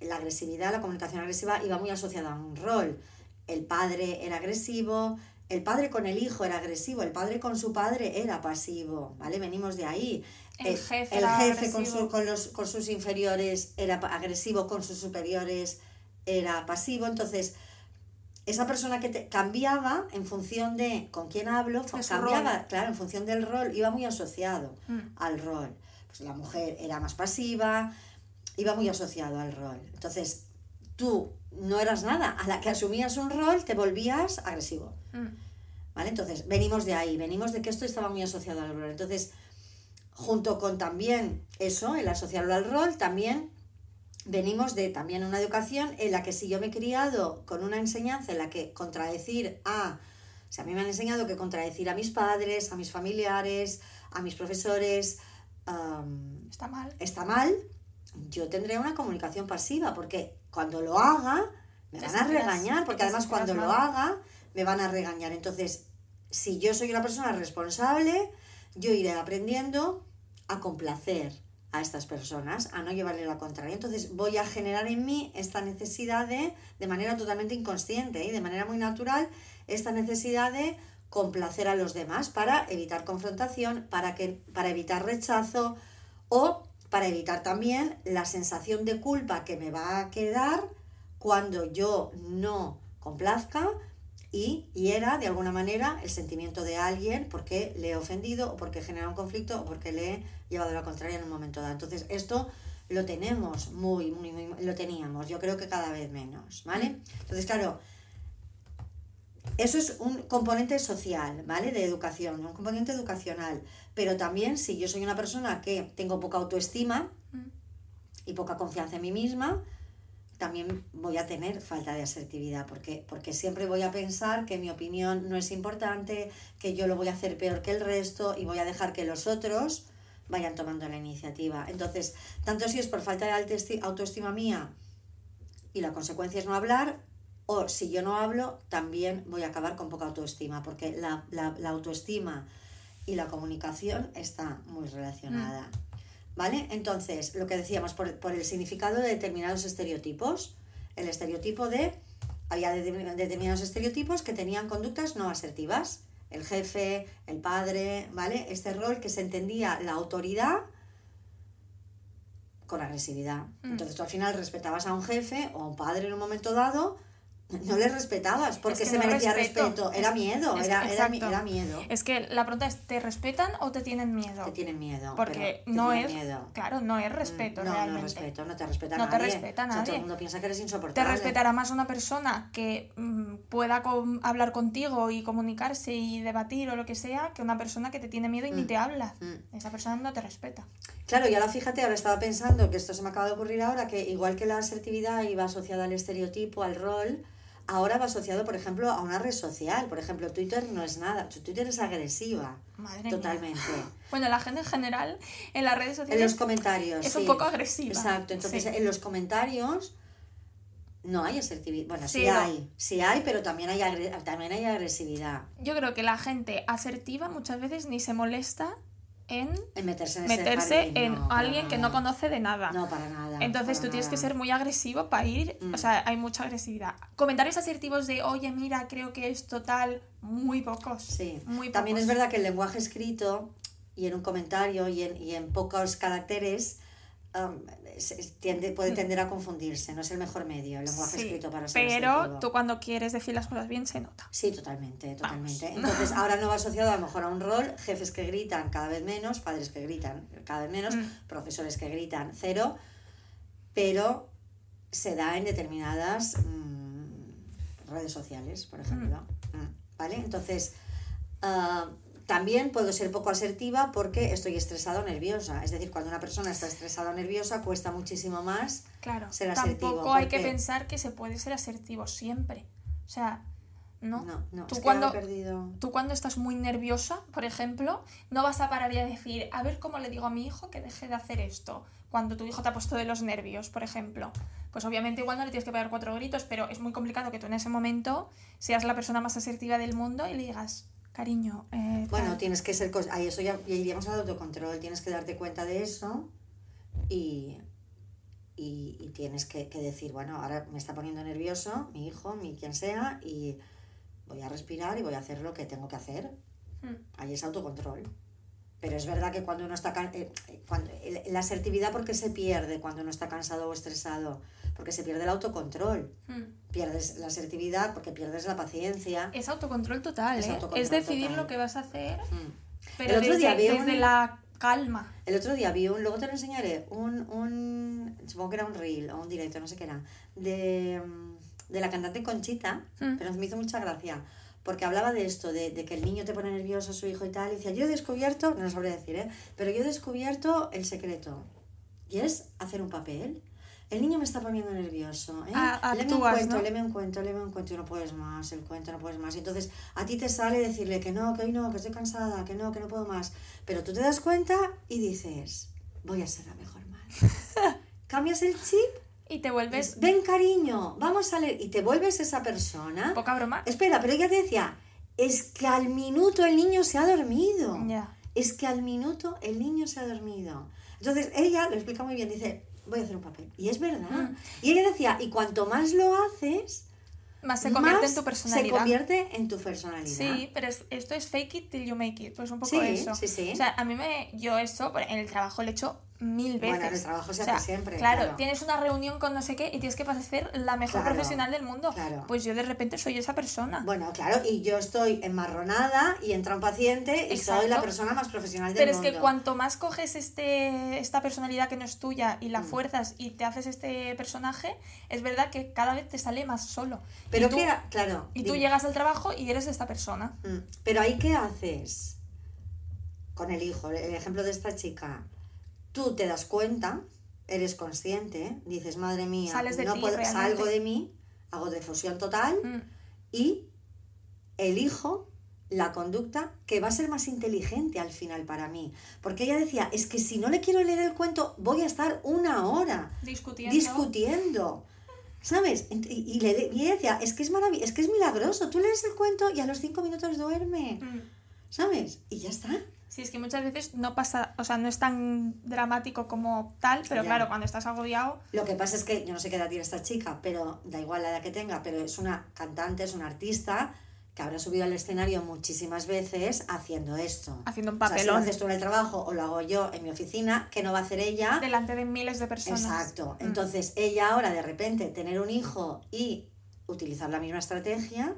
la agresividad, la comunicación agresiva iba muy asociada a un rol. El padre era agresivo, el padre con el hijo era agresivo, el padre con su padre era pasivo, ¿vale? Venimos de ahí. El jefe el era jefe con, su- con, los, con sus inferiores era agresivo, con sus superiores era pasivo. Entonces, esa persona que te cambiaba en función de con quién hablo, cambiaba, rol. claro, en función del rol, iba muy asociado Mm. al rol. Pues la mujer era más pasiva, iba muy asociado al rol. Entonces, tú no eras nada, a la que asumías un rol te volvías agresivo. Mm. ¿Vale? Entonces, venimos de ahí, venimos de que esto estaba muy asociado al rol. Entonces, junto con también eso, el asociarlo al rol, también venimos de también una educación en la que si yo me he criado con una enseñanza en la que contradecir a, o sea, a mí me han enseñado que contradecir a mis padres, a mis familiares, a mis profesores, Está mal. está mal, yo tendré una comunicación pasiva, porque cuando lo haga, me van a regañar, porque además cuando lo haga, me van a regañar. Entonces, si yo soy una persona responsable, yo iré aprendiendo a complacer a estas personas, a no llevarle la contraria. Entonces voy a generar en mí esta necesidad de, de manera totalmente inconsciente y de manera muy natural, esta necesidad de complacer a los demás para evitar confrontación, para, que, para evitar rechazo o para evitar también la sensación de culpa que me va a quedar cuando yo no complazca y hiera de alguna manera el sentimiento de alguien porque le he ofendido o porque he generado un conflicto o porque le he llevado la contraria en un momento dado. Entonces, esto lo tenemos muy, muy, muy, lo teníamos, yo creo que cada vez menos, ¿vale? Entonces, claro, eso es un componente social, ¿vale? De educación, un componente educacional. Pero también si yo soy una persona que tengo poca autoestima y poca confianza en mí misma, también voy a tener falta de asertividad, porque, porque siempre voy a pensar que mi opinión no es importante, que yo lo voy a hacer peor que el resto y voy a dejar que los otros vayan tomando la iniciativa. Entonces, tanto si es por falta de autoesti- autoestima mía y la consecuencia es no hablar, o si yo no hablo, también voy a acabar con poca autoestima, porque la, la- la autoestima y la comunicación está muy relacionada. ¿Vale? Entonces, lo que decíamos, por, por el significado de determinados estereotipos, el estereotipo de, había de- determinados estereotipos que tenían conductas no asertivas, el jefe, el padre, ¿vale? Este rol que se entendía la autoridad con agresividad. Mm. Entonces tú al final respetabas a un jefe o a un padre en un momento dado, no le respetabas porque que se no merecía respeto. respeto, era Es- miedo, es- era, era, era miedo. Es que la pregunta es, ¿te respetan o te tienen miedo? Te tienen miedo. Porque te no es, miedo. claro, no es respeto no, realmente. no es respeto, no te respeta No te nadie. respeta O sea, todo nadie. el mundo piensa que eres Te insoportable. respetará más una persona que mm, pueda hablar contigo y comunicarse y debatir o lo que sea que una persona que te tiene miedo y ni Mm. te habla. Mm. Esa persona no te respeta. Claro, y ahora fíjate, ahora estaba pensando que esto se me acaba de ocurrir ahora, que igual que la asertividad iba asociada al estereotipo, al rol, ahora va asociado, por ejemplo, a una red social. Por ejemplo, Twitter no es nada, Twitter es agresiva. Madre mía. Totalmente. Bueno, la gente en general en las redes En sociales los comentarios. es un poco agresiva. Exacto, entonces Sí. en los comentarios no hay asertividad. Bueno, sí, Sí, no. hay, sí hay, pero también hay, también hay agresividad Yo creo que la gente asertiva muchas veces ni se molesta en en meterse en meterse en no, alguien que no conoce de nada. No, para nada. Entonces para tú tienes que ser muy agresivo para ir, Mm. o sea, hay mucha agresividad. Comentarios asertivos de, oye, mira, creo que es total, muy pocos. Sí, muy también es pocos. verdad que el lenguaje escrito y en un comentario y en, y en pocos caracteres um, tiende, puede tender a confundirse, no es el mejor medio el lenguaje Sí, escrito para ser pero tú cuando quieres decir las cosas bien se nota. Sí, totalmente, totalmente. Vamos. Entonces, ahora no va asociado a lo mejor a un rol, jefes que gritan cada vez menos, padres que gritan cada vez menos, Mm. profesores que gritan cero, pero se da en determinadas mm, redes sociales, por ejemplo. Mm, ¿Vale? Entonces, ah, también puedo ser poco asertiva porque estoy estresada o nerviosa. Es decir, cuando una persona está estresada o nerviosa, cuesta muchísimo más Claro, ser asertivo. tampoco hay que pensar que se puede ser asertivo siempre. O sea, no. No, no, Tú es que cuando, perdido... tú cuando estás muy nerviosa, por ejemplo, no vas a parar y a decir, a ver cómo le digo a mi hijo que deje de hacer esto. Cuando tu hijo te ha puesto de los nervios, por ejemplo. Pues obviamente igual no le tienes que pegar cuatro gritos, pero es muy complicado que tú en ese momento seas la persona más asertiva del mundo y le digas, cariño, eh, Bueno, tal". tienes que ser... Ahí eso ya, ya iríamos al autocontrol. Tienes que darte cuenta de eso y, y, y tienes que, que decir, bueno, ahora me está poniendo nervioso mi hijo, mi quien sea, y voy a respirar y voy a hacer lo que tengo que hacer. Mm. Ahí es autocontrol. Pero es verdad que cuando uno está... eh, eh, cuando, la asertividad, ¿por qué se pierde cuando uno está cansado o estresado? Porque se pierde el autocontrol. Mm. Pierdes la asertividad porque pierdes la paciencia. Es autocontrol total, Es ¿eh? autocontrol es decidir total. lo que vas a hacer, Mm. pero El otro desde, día vi desde un- la calma. El otro día vi un, luego te lo enseñaré, un, un supongo que era un reel o un directo, no sé qué era, de, de la cantante Conchita, Mm. pero me hizo mucha gracia, porque hablaba de esto, de, de que el niño te pone nervioso a su hijo y tal, y decía, yo he descubierto, no lo sabré decir, ¿eh? pero yo he descubierto el secreto, y es hacer un papel. El niño me está poniendo nervioso, ¿eh? Ah, léeme un actúas, cuento, ¿no? léeme un cuento, léeme un cuento, y no puedes más, el cuento no puedes más. Y entonces a ti te sale decirle que no, que hoy no, que estoy cansada, que no, que no puedo más. Pero tú te das cuenta y dices, voy a ser la mejor madre. Cambias el chip, Y te vuelves ven cariño, vamos a leer, y te vuelves esa persona. poca broma. Espera, pero ella te decía, es que al minuto el niño se ha dormido. Ya. Es que al minuto el niño se ha dormido. Entonces ella lo explica muy bien, dice, voy a hacer un papel. Y es verdad. Mm. Y ella decía, y cuanto más lo haces, Más se convierte más en tu Se personalidad. convierte en tu personalidad. Sí, pero es- esto es fake it till you make it, pues un poco Sí, eso. sí, sí. O sea, a mí me, yo eso, en el trabajo lo he hecho mil veces. Bueno, en el trabajo se O sea, hace siempre, Claro, claro. tienes una reunión con no sé qué y tienes que parecer la mejor Claro, profesional del mundo. claro. Pues yo de repente soy esa persona. Bueno, claro, y yo estoy enmarronada y entra un paciente y soy la persona más profesional del Pero es mundo. que cuanto más coges este, esta personalidad que no es tuya y la Mm. fuerzas y te haces este personaje, es verdad que cada vez te sale más solo. Pero tú, que, claro. y tú llegas al trabajo y eres esta persona. Mm, Pero ahí, ¿qué haces? Con el hijo, el ejemplo de esta chica. Tú te das cuenta, eres consciente, dices, madre mía, Sales de no ti, puedo, realmente. salgo de mí, hago difusión total Mm. y elijo la conducta que va a ser más inteligente al final para mí. Porque ella decía, es que si no le quiero leer el cuento, voy a estar una hora Discutiendo. discutiendo. ¿Sabes? Y, y le- y ella decía, es que es maravilloso, es que es milagroso. Tú lees el cuento y a los cinco minutos duerme. Mm. ¿Sabes? Y ya está. Sí, es que muchas veces no pasa, o sea, no es tan dramático como tal, pero Ya. claro, cuando estás agobiado, Lo que pasa es que yo no sé qué edad tiene esta chica, pero da igual la edad que tenga, pero es una cantante, es una artista que habrá subido al escenario muchísimas veces haciendo esto. haciendo un O sea, si lo papelón haces tú en el trabajo o lo hago yo en mi oficina, que no va a hacer ella. delante de miles de personas. Exacto. Mm. Entonces, ella ahora de repente tener un hijo y utilizar la misma estrategia,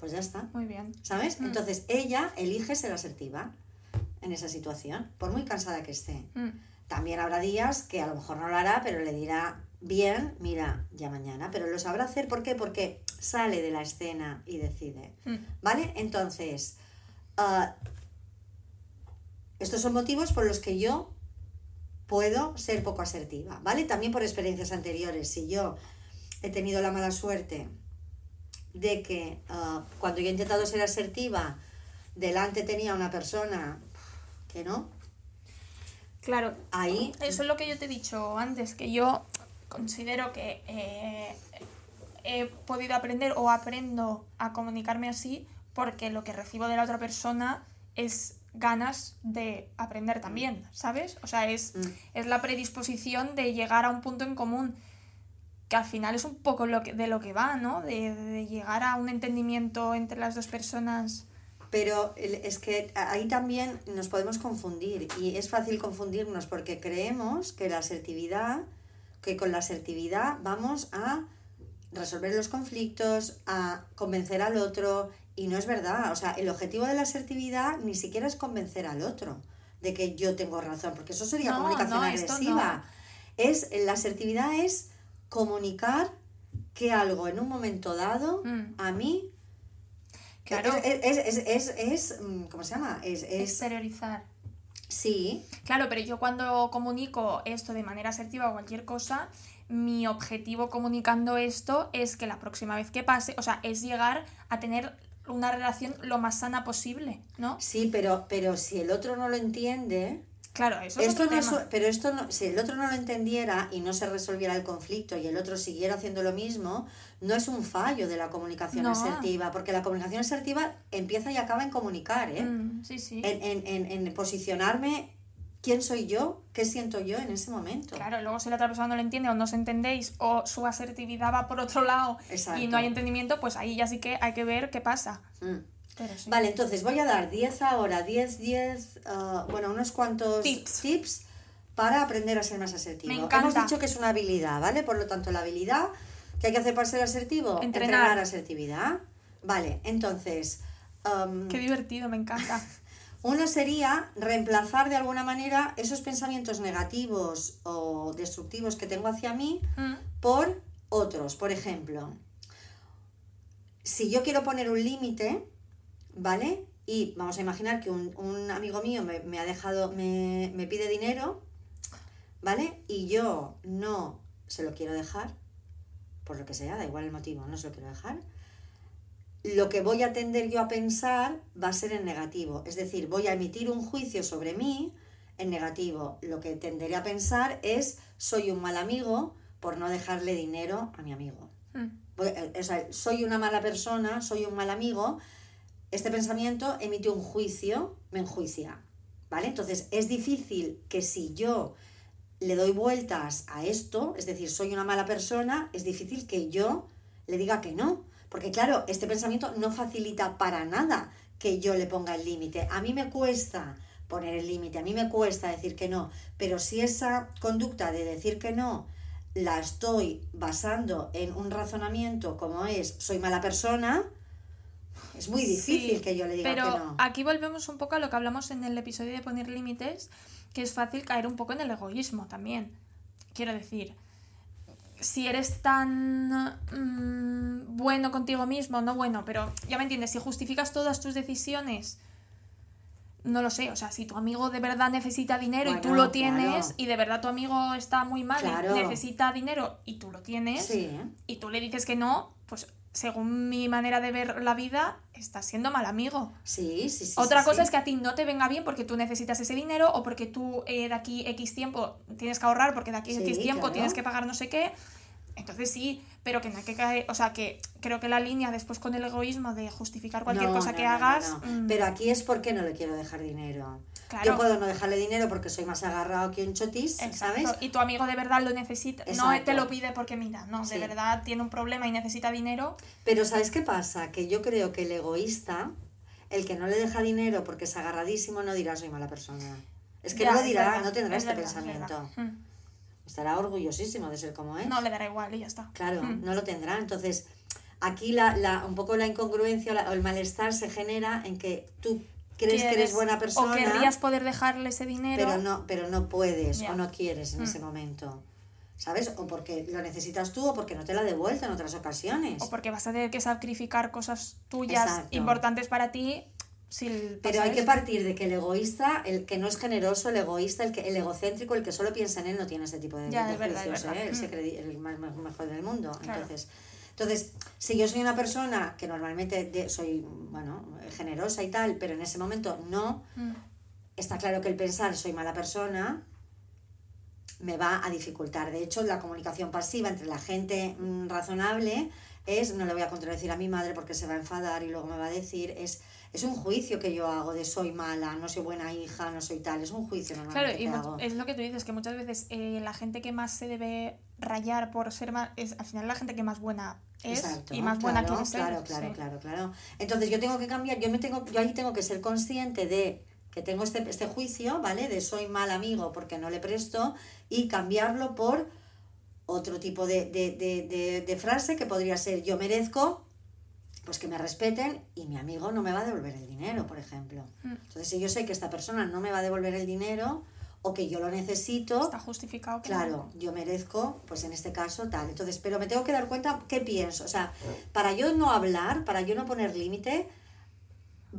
pues ya está. Muy bien. ¿Sabes? Mm. Entonces, ella elige ser asertiva en esa situación, por muy cansada que esté. Mm. También habrá días que a lo mejor no lo hará, pero le dirá, bien, mira, ya mañana, pero lo sabrá hacer. ¿Por qué? Porque sale de la escena y decide. Mm. ¿Vale? Entonces, ah, estos son motivos por los que yo puedo ser poco asertiva, ¿vale? También por experiencias anteriores. Si yo he tenido la mala suerte de que ah, cuando yo he intentado ser asertiva, delante tenía una persona que no, Claro, ahí eso es lo que yo te he dicho antes, que yo considero que eh, he podido aprender o aprendo a comunicarme así porque lo que recibo de la otra persona es ganas de aprender también, ¿sabes? O sea, es, Mm. es la predisposición de llegar a un punto en común, que al final es un poco lo que, de lo que va, ¿no? De, de llegar a un entendimiento entre las dos personas. Pero es que ahí también nos podemos confundir y es fácil confundirnos porque creemos que la asertividad, que con la asertividad vamos a resolver los conflictos, a convencer al otro y no es verdad. O sea, el objetivo de la asertividad ni siquiera es convencer al otro de que yo tengo razón, porque eso sería No, comunicación no, agresiva. Es, la asertividad es comunicar que algo en un momento dado Mm. a mí Claro. es, es, es, es, mm, ¿cómo se llama? Es, es Exteriorizar. sí, Claro, pero yo cuando comunico esto de manera asertiva o cualquier cosa, mi objetivo comunicando esto es que la próxima vez que pase, o sea, es llegar a tener una relación lo más sana posible, ¿no? sí, pero, pero si el otro no lo entiende, Claro, eso es esto otro no es- tema. pero esto no, si el otro no lo entendiera y no se resolviera el conflicto y el otro siguiera haciendo lo mismo, no es un fallo de la comunicación No. asertiva, porque la comunicación asertiva empieza y acaba en comunicar, ¿eh? Mm, sí, sí. En, en, en, en posicionarme quién soy yo, qué siento yo en ese momento. Claro, luego si la otra persona no lo entiende o no os entendéis o su asertividad va por otro lado y Exacto. no hay entendimiento, pues ahí ya sí que hay que ver qué pasa. Mm. Sí. Vale, entonces voy a dar 10 ahora, 10, 10, ah, bueno, unos cuantos Tips. para aprender a ser más asertivo. Me Hemos dicho que es una habilidad, ¿vale? Por lo tanto, la habilidad que hay que hacer para ser asertivo, Entrenar. asertividad. Vale, entonces, Qué divertido, me encanta. uno sería reemplazar de alguna manera esos pensamientos negativos o destructivos que tengo hacia mí Mm, por otros. Por ejemplo, si yo quiero poner un límite, ¿vale? Y vamos a imaginar que un, un amigo mío me, me ha dejado, me, me pide dinero, ¿vale? Y yo no se lo quiero dejar, por lo que sea, da igual el motivo, no se lo quiero dejar. Lo que voy a tender yo a pensar va a ser en negativo, es decir, voy a emitir un juicio sobre mí en negativo. Lo que tenderé a pensar es soy un mal amigo por no dejarle dinero a mi amigo. mm. Voy- eh, o sea, soy una mala persona, soy un mal amigo, este pensamiento emite un juicio, me enjuicia, ¿vale? Entonces es difícil que si yo le doy vueltas a esto, es decir, soy una mala persona, es difícil que yo le diga que no, porque claro, este pensamiento no facilita para nada que yo le ponga el límite. A mí me cuesta poner el límite, a mí me cuesta decir que no, pero si esa conducta de decir que no la estoy basando en un razonamiento como es soy mala persona, es muy difícil Sí, que yo le diga pero que no. aquí volvemos un poco a lo que hablamos en el episodio de poner límites, que es fácil caer un poco en el egoísmo también. Quiero decir, si eres tan mm, bueno contigo mismo, no bueno, pero ya me entiendes, si justificas todas tus decisiones, no lo sé, o sea, si tu amigo de verdad necesita dinero y tú lo tienes claro. y de verdad tu amigo está muy mal y necesita dinero y tú lo tienes Sí, y tú le dices que no, pues según mi manera de ver la vida, estás siendo mal amigo. sí, sí, sí. Otra sí, cosa sí. es que a ti no te venga bien porque tú necesitas ese dinero o porque tú eh, de aquí X tiempo tienes que ahorrar porque de aquí Sí, X tiempo claro. tienes que pagar no sé qué. Entonces sí, pero que no hay que caer, o sea, que creo que la línea después con el egoísmo de justificar cualquier No, cosa no, que no, no, hagas... no. mm, Pero aquí es porque no le quiero dejar dinero. Claro. Yo puedo no dejarle dinero porque soy más agarrado que un chotis, Exacto. ¿sabes? Y tu amigo de verdad lo necesita. No Exacto. te lo pide porque mira, no, Sí. de verdad tiene un problema y necesita dinero. Pero ¿sabes qué pasa? Que yo creo que el egoísta, el que no le deja dinero porque es agarradísimo, no dirá soy mala persona. Es que Ya, no lo es dirá, verdad, no tendrá es este verdad, es pensamiento. verdad. Estará orgullosísimo de ser como es. No le dará igual y ya está. Claro, Mm. no lo tendrá. Entonces, aquí la, la, un poco la incongruencia o la- o el malestar se genera en que tú crees que eres buena persona, O querrías poder dejarle ese dinero. pero no, pero no puedes o no quieres en Mm. ese momento. ¿Sabes? O porque lo necesitas tú o porque no te lo ha devuelto en otras ocasiones. O porque vas a tener que sacrificar cosas tuyas Exacto. importantes para ti. Si Pero hay que partir de que el egoísta, el que no es generoso, el egoísta, el que el egocéntrico, el que solo piensa en él, no tiene ese tipo de, Ya, de es verdad, es juicios, verdad. ¿eh? Él se Mm. cree el más, más- mejor del mundo. Claro. Entonces, entonces, si yo soy una persona que normalmente de- soy, bueno, generosa y tal, pero en ese momento no, Mm. está claro que el pensar soy mala persona me va a dificultar. De hecho, la comunicación pasiva entre la gente mm, razonable es, no le voy a contradecir a mi madre porque se va a enfadar y luego me va a decir, es, es un juicio que yo hago de soy mala, no soy buena hija, no soy tal, es un juicio Claro, normalmente y que mu- hago. es lo que tú dices, que muchas veces eh, la gente que más se debe rayar por ser más. Es al final la gente que más buena es Exacto, y más buena claro, quieres ser. Claro, claro, Sí. claro, claro. Entonces yo tengo que cambiar, yo me tengo, yo ahí tengo que ser consciente de que tengo este, este juicio, ¿vale? De soy mal amigo porque no le presto y cambiarlo por otro tipo de, de, de, de frase que podría ser yo merezco pues que me respeten y mi amigo no me va a devolver el dinero, por ejemplo. Mm. Entonces, si yo sé que esta persona no me va a devolver el dinero o que yo lo necesito, Está justificado no. Claro, yo merezco, pues en este caso tal. Entonces, pero me tengo que dar cuenta qué pienso. O sea, para yo no hablar, para yo no poner límite,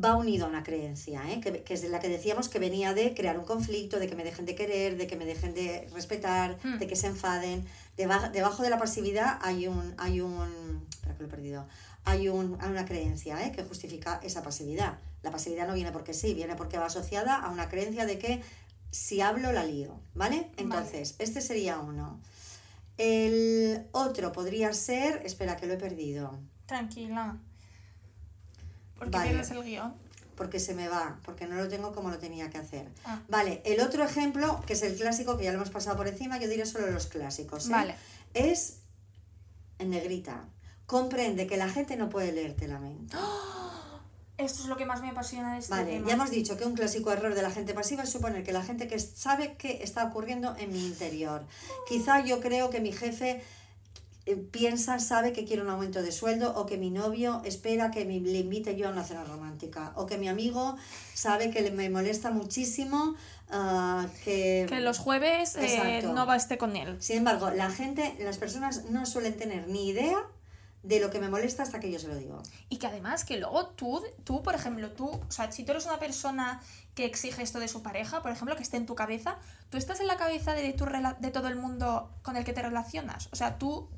va unido a una creencia, ¿eh? que, que es de la que decíamos que venía de crear un conflicto, de que me dejen de querer, de que me dejen de respetar, Hmm. de que se enfaden. Deba- debajo de la pasividad hay un, hay un, espera que lo he perdido, hay, un, hay una creencia ¿eh? que justifica esa pasividad. La pasividad no viene porque sí, viene porque va asociada a una creencia de que si hablo la lío, ¿vale? Entonces, este sería uno. El otro podría ser, espera que lo he perdido, Tranquila. Porque Vale. pierdes el guion. porque se me va, porque no lo tengo como lo tenía que hacer. Ah. Vale, el otro ejemplo, que es el clásico, que ya lo hemos pasado por encima, yo diré solo los clásicos. ¿eh? Vale. Es en negrita. Comprende que la gente no puede leerte la mente. Esto es lo que más me apasiona de este Vale, tema. ya hemos dicho que un clásico error de la gente pasiva es suponer que la gente que sabe qué está ocurriendo en mi interior. Quizá yo creo que mi jefe eh, piensa, sabe que quiere un aumento de sueldo o que mi novio espera que me, le invite yo a una cena romántica o que mi amigo sabe que le- me molesta muchísimo ah, que... Que los jueves eh, no va a esté con él. Sin embargo, la gente, las personas no suelen tener ni idea de lo que me molesta hasta que yo se lo digo. Y que además que luego tú, tú, por ejemplo, tú, o sea, si tú eres una persona que exige esto de su pareja, por ejemplo, que esté en tu cabeza, tú estás en la cabeza de, tu de todo el mundo con el que te relacionas. O sea, tú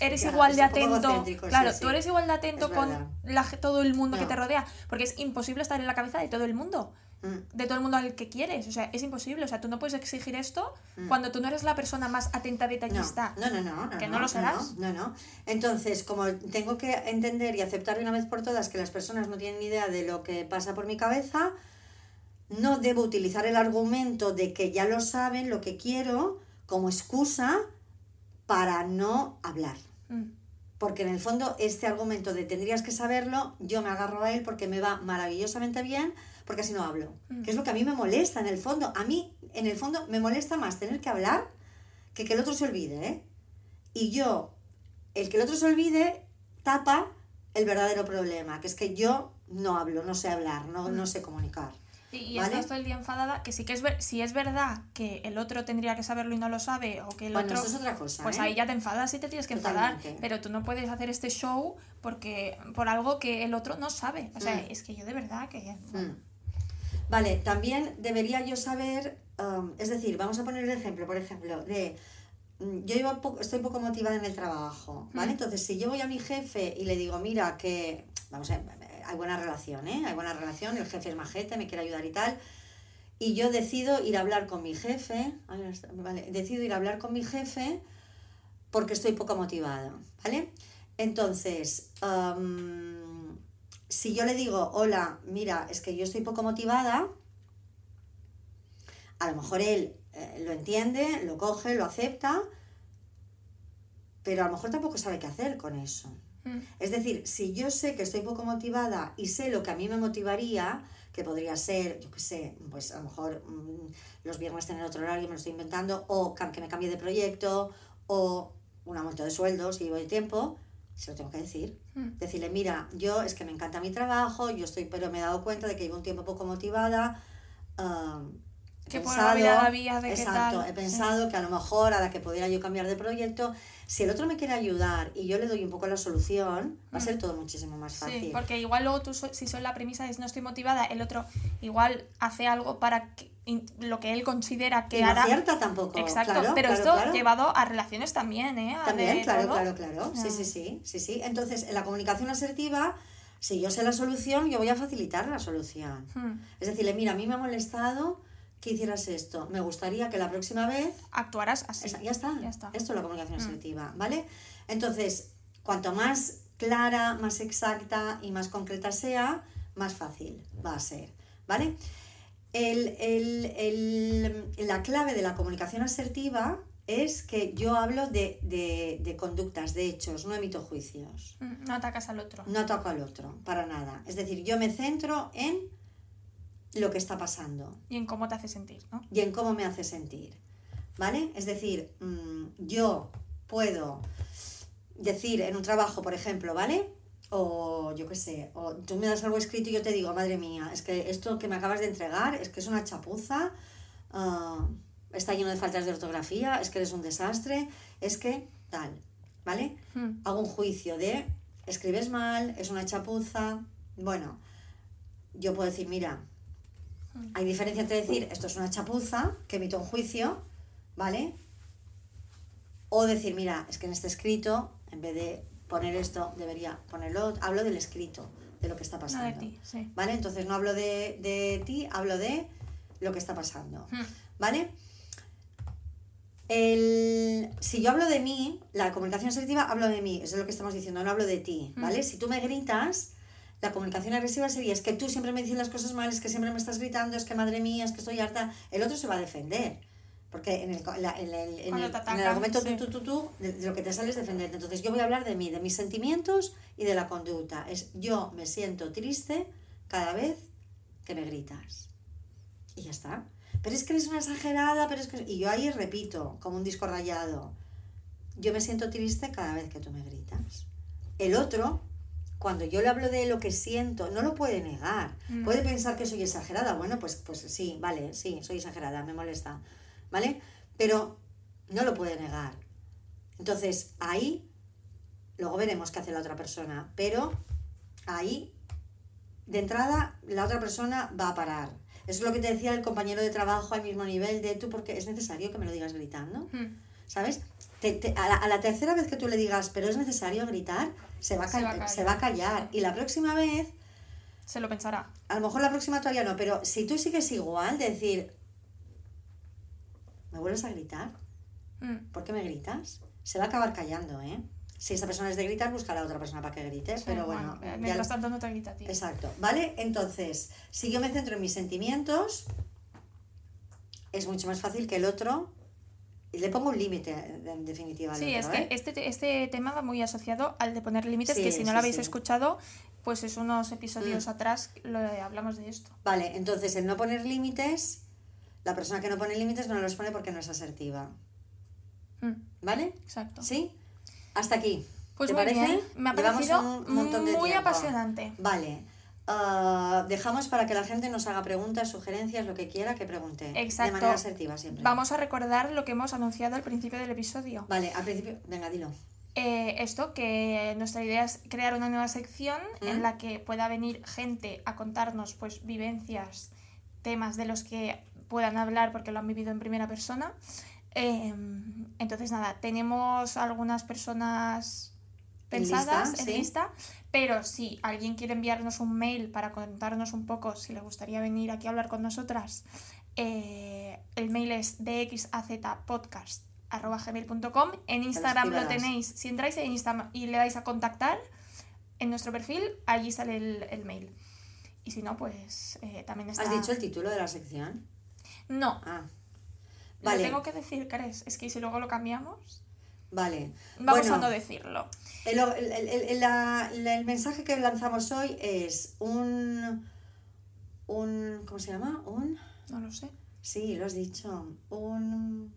eres Ya, igual de atento. sí, claro, sí. tú eres igual de atento Es con la todo el mundo que te rodea. Porque es imposible estar en la cabeza de todo el mundo. Mm. De todo el mundo al que quieres. O sea, es imposible. O sea, tú no puedes exigir esto Mm. cuando tú no eres la persona más atenta No, detallista. no, no, no, no, Que no lo serás. No, no. Entonces, como tengo que entender y aceptar de una vez por todas que las personas no tienen ni idea de lo que pasa por mi cabeza, no debo utilizar el argumento de que ya lo saben, lo que quiero, como excusa para no hablar. Mm. Porque en el fondo este argumento de tendrías que saberlo, yo me agarro a él porque me va maravillosamente bien, porque así no hablo. Mm. Que es lo que a mí me molesta en el fondo. A mí, en el fondo, me molesta más tener que hablar que que el otro se olvide, ¿eh? Y yo, el que el otro se olvide, tapa el verdadero problema, que es que yo no hablo, no sé hablar, no, Mm. no sé comunicar. Y, y ¿Vale? estás todo el día enfadada, que sí que es ver, si es verdad que el otro tendría que saberlo y no lo sabe, o que el Bueno, otro... eso es otra cosa, Pues ¿eh? ahí ya te enfadas y te tienes que enfadar. Totalmente. Pero tú no puedes hacer este show porque por algo que el otro no sabe. O sea, Mm. es que yo de verdad que... Mm. Vale, también debería yo saber, um, es decir, vamos a poner el ejemplo, por ejemplo, de mm, yo iba po- estoy poco motivada en el trabajo, ¿vale? Mm. Entonces, si yo voy a mi jefe y le digo, mira, que, vamos a hay buena relación, ¿eh? Hay buena relación, el jefe es majete, me quiere ayudar y tal, y yo decido ir a hablar con mi jefe, vale, decido ir a hablar con mi jefe porque estoy poco motivada, ¿vale? Entonces, am, si yo le digo, hola, mira, es que yo estoy poco motivada, a lo mejor él eh, lo entiende, lo coge, lo acepta, pero a lo mejor tampoco sabe qué hacer con eso. Mm. Es decir, si yo sé que estoy poco motivada y sé lo que a mí me motivaría, que podría ser, yo qué sé, pues a lo mejor mm, los viernes tener otro horario, me lo estoy inventando, o que me cambie de proyecto, o un aumento de sueldo si llevo de tiempo, se lo tengo que decir. Mm. Decirle, mira, yo es que me encanta mi trabajo, yo estoy, pero me he dado cuenta de que llevo un tiempo poco motivada. ah, he ¿Qué probabilidad había de qué exacto, tal? he Sí. pensado que a lo mejor a la que pudiera yo cambiar de proyecto, si el otro me quiere ayudar y yo le doy un poco la solución, va a ser todo muchísimo más fácil. Sí, porque igual luego tú, si son la premisa es no estoy motivada, el otro igual hace algo para que, lo que él considera que y no hará. acierta tampoco. Exacto, claro, pero claro, esto claro. llevado a relaciones también, ¿eh? A También, claro, todo. claro, claro. Sí, sí, sí, sí, sí. Entonces, en la comunicación asertiva, si yo sé la solución, yo voy a facilitar la solución. Mm. Es decirle, mira, a mí me ha molestado que hicieras esto. Me gustaría que la próxima vez Actuarás así. Esa- ya está. Ya está. Esto es la comunicación Mm. asertiva, ¿vale? Entonces, cuanto más clara, más exacta y más concreta sea, más fácil va a ser, ¿vale? El- el- el- la clave de la comunicación asertiva es que yo hablo de, de, de conductas, de hechos, no emito juicios. Mm, No atacas al otro. No ataco al otro, para nada. Es decir, yo me centro en lo que está pasando Y en cómo te hace sentir, ¿no? y en cómo me hace sentir. ¿Vale? Es decir, mm, yo puedo decir en un trabajo, por ejemplo, ¿vale? O yo qué sé, o tú me das algo escrito y yo te digo, madre mía, es que esto que me acabas de entregar es que es una chapuza, ah, está lleno de faltas de ortografía, es que eres un desastre, es que tal, ¿vale? Mm. Hago un juicio de, escribes mal, es una chapuza, bueno, yo puedo decir, mira, hay diferencia entre decir esto es una chapuza, que emito un juicio, ¿vale? O decir, mira, es que en este escrito, en vez de poner esto, debería ponerlo, otro". hablo del escrito, de lo que está No pasando. de ti, sí. ¿Vale? Entonces no hablo de, de ti, hablo de lo que está pasando. Mm. ¿Vale? El, si yo hablo de mí, la comunicación asertiva hablo de mí, eso es lo que estamos diciendo, no hablo de ti, ¿vale? Si tú me gritas, la comunicación agresiva sería, es que tú siempre me dices las cosas mal, es que siempre me estás gritando, es que madre mía, es que estoy harta. El otro se va a defender. Porque en el, la- en el, en el- te en el atacan, argumento sí. tú, tú, tú, tú, de, de lo que te sale es defenderte. Entonces yo voy a hablar de mí, de mis sentimientos y de la conducta. Es yo me siento triste cada vez que me gritas. Y ya está. Pero es que eres una exagerada, pero es que... Y yo ahí repito, como un disco rayado. Yo me siento triste cada vez que tú me gritas. El otro, cuando yo le hablo de lo que siento, no lo puede negar. Mm. Puede pensar que soy exagerada. Bueno, pues, pues sí, vale, sí, soy exagerada, me molesta. ¿Vale? Pero no lo puede negar. Entonces, ahí, luego veremos qué hace la otra persona. Pero ahí, de entrada, la otra persona va a parar. Eso es lo que te decía el compañero de trabajo al mismo nivel de tú, porque es necesario que me lo digas gritando. Mm. ¿Sabes? Te- te- a, la, a la tercera vez que tú le digas, pero es necesario gritar, se va a, Se va a cal- callar. se va a callar. Y la próxima vez, Se lo pensará. a lo mejor la próxima todavía no, pero si tú sigues igual, de decir, ¿me vuelves a gritar? Mm. ¿Por qué me gritas? Se va a acabar callando, ¿eh? Si esa persona es de gritar, buscará a otra persona para que grite, Sí, pero bueno. eh, ya- mientras tanto no te grita ti. Exacto, ¿vale? Entonces, si yo me centro en mis sentimientos, es mucho más fácil que el otro. Y le pongo un límite, en definitiva. Sí, es que ¿eh? este, este tema va muy asociado al de poner límites, Sí, que si no sí, lo habéis sí. escuchado, pues es unos Mm. episodios atrás lo hablamos de esto. Vale, entonces el no poner límites, la persona que no pone límites no los pone porque no es asertiva. Mm, ¿Vale? exacto. ¿Sí? Hasta aquí. Pues ¿Te muy parece? bien, me ha parecido un montón de muy tiempo. apasionante. Vale. Ah, dejamos para que la gente nos haga preguntas, sugerencias, lo que quiera que pregunte. Exacto. De manera asertiva siempre. Vamos a recordar lo que hemos anunciado al principio del episodio. Vale, al principio, venga, dilo. Eh, esto, que nuestra idea es crear una nueva sección ¿Mm? en la que pueda venir gente a contarnos pues vivencias, temas de los que puedan hablar porque lo han vivido en primera persona. Eh, entonces, nada, tenemos algunas personas En pensadas lista, en sí. lista, pero si alguien quiere enviarnos un mail para contarnos un poco si le gustaría venir aquí a hablar con nosotras, eh, el mail es dxazpodcast.gmail.com En Instagram lo tenéis. Si entráis en Instagram y le dais a contactar en nuestro perfil, allí sale el, el mail. Y si no, pues eh, también está... ¿Has dicho el título de la sección? No, Ah. lo tengo que decir, ¿crees? Es que si luego lo cambiamos, vale. vamos Bueno, a no decirlo. El, el- el- el- la- la- el mensaje que lanzamos hoy es un, un. ¿Cómo se llama? Un. No lo sé. Sí, lo has dicho. Un,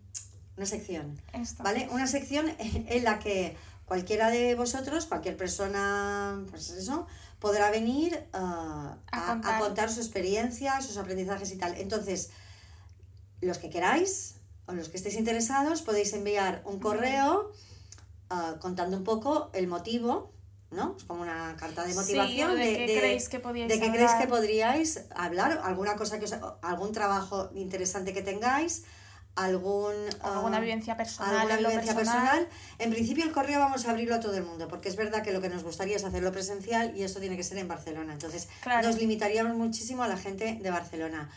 una sección. Esto. ¿Vale? Una sección en la que cualquiera de vosotros, cualquier persona, pues eso, podrá venir ah, A a, contar. a contar su experiencia, sus aprendizajes y tal. Entonces, los que queráis o los que estéis interesados, podéis enviar un correo ah, contando un poco el motivo, ¿no? Es como una carta de Sí, motivación de qué creéis que podíais de creéis que hablar. podríais hablar, alguna cosa que os, algún trabajo interesante que tengáis, algún Alguna ah, vivencia personal. alguna vivencia personal. personal. En principio el correo vamos a abrirlo a todo el mundo, porque es verdad que lo que nos gustaría es hacerlo presencial y esto tiene que ser en Barcelona. Entonces Claro. nos limitaríamos muchísimo a la gente de Barcelona.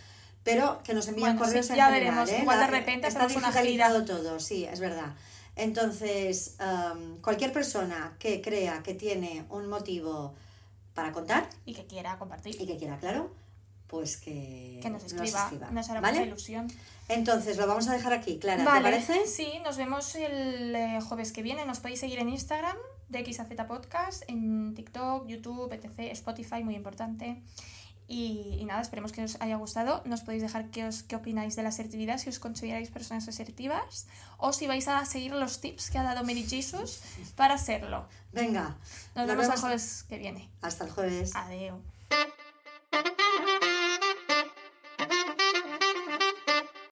Pero que nos Bueno, correos sí, en ya general, veremos. ¿eh? Igual de repente está una digitalizado todo, sí, es verdad. Entonces, am, cualquier persona que crea que tiene un motivo para contar Y que quiera compartir. y que quiera, claro, pues que, Que nos escriba, nos, hará ¿vale? mucha ilusión. Entonces, lo vamos a dejar aquí, Clara, ¿te parece? sí, nos vemos el eh, jueves que viene. Nos podéis seguir en Instagram, de XAZ Podcast, en TikTok, YouTube, etc., Spotify, muy importante. Y, y, nada, esperemos que os haya gustado. Nos podéis dejar qué, os, qué opináis de la asertividad, si os consideráis personas asertivas o si vais a seguir los tips que ha dado Mary Jesus para hacerlo. Venga. Nos, vemos el jueves que viene. Hasta el jueves. Adiós.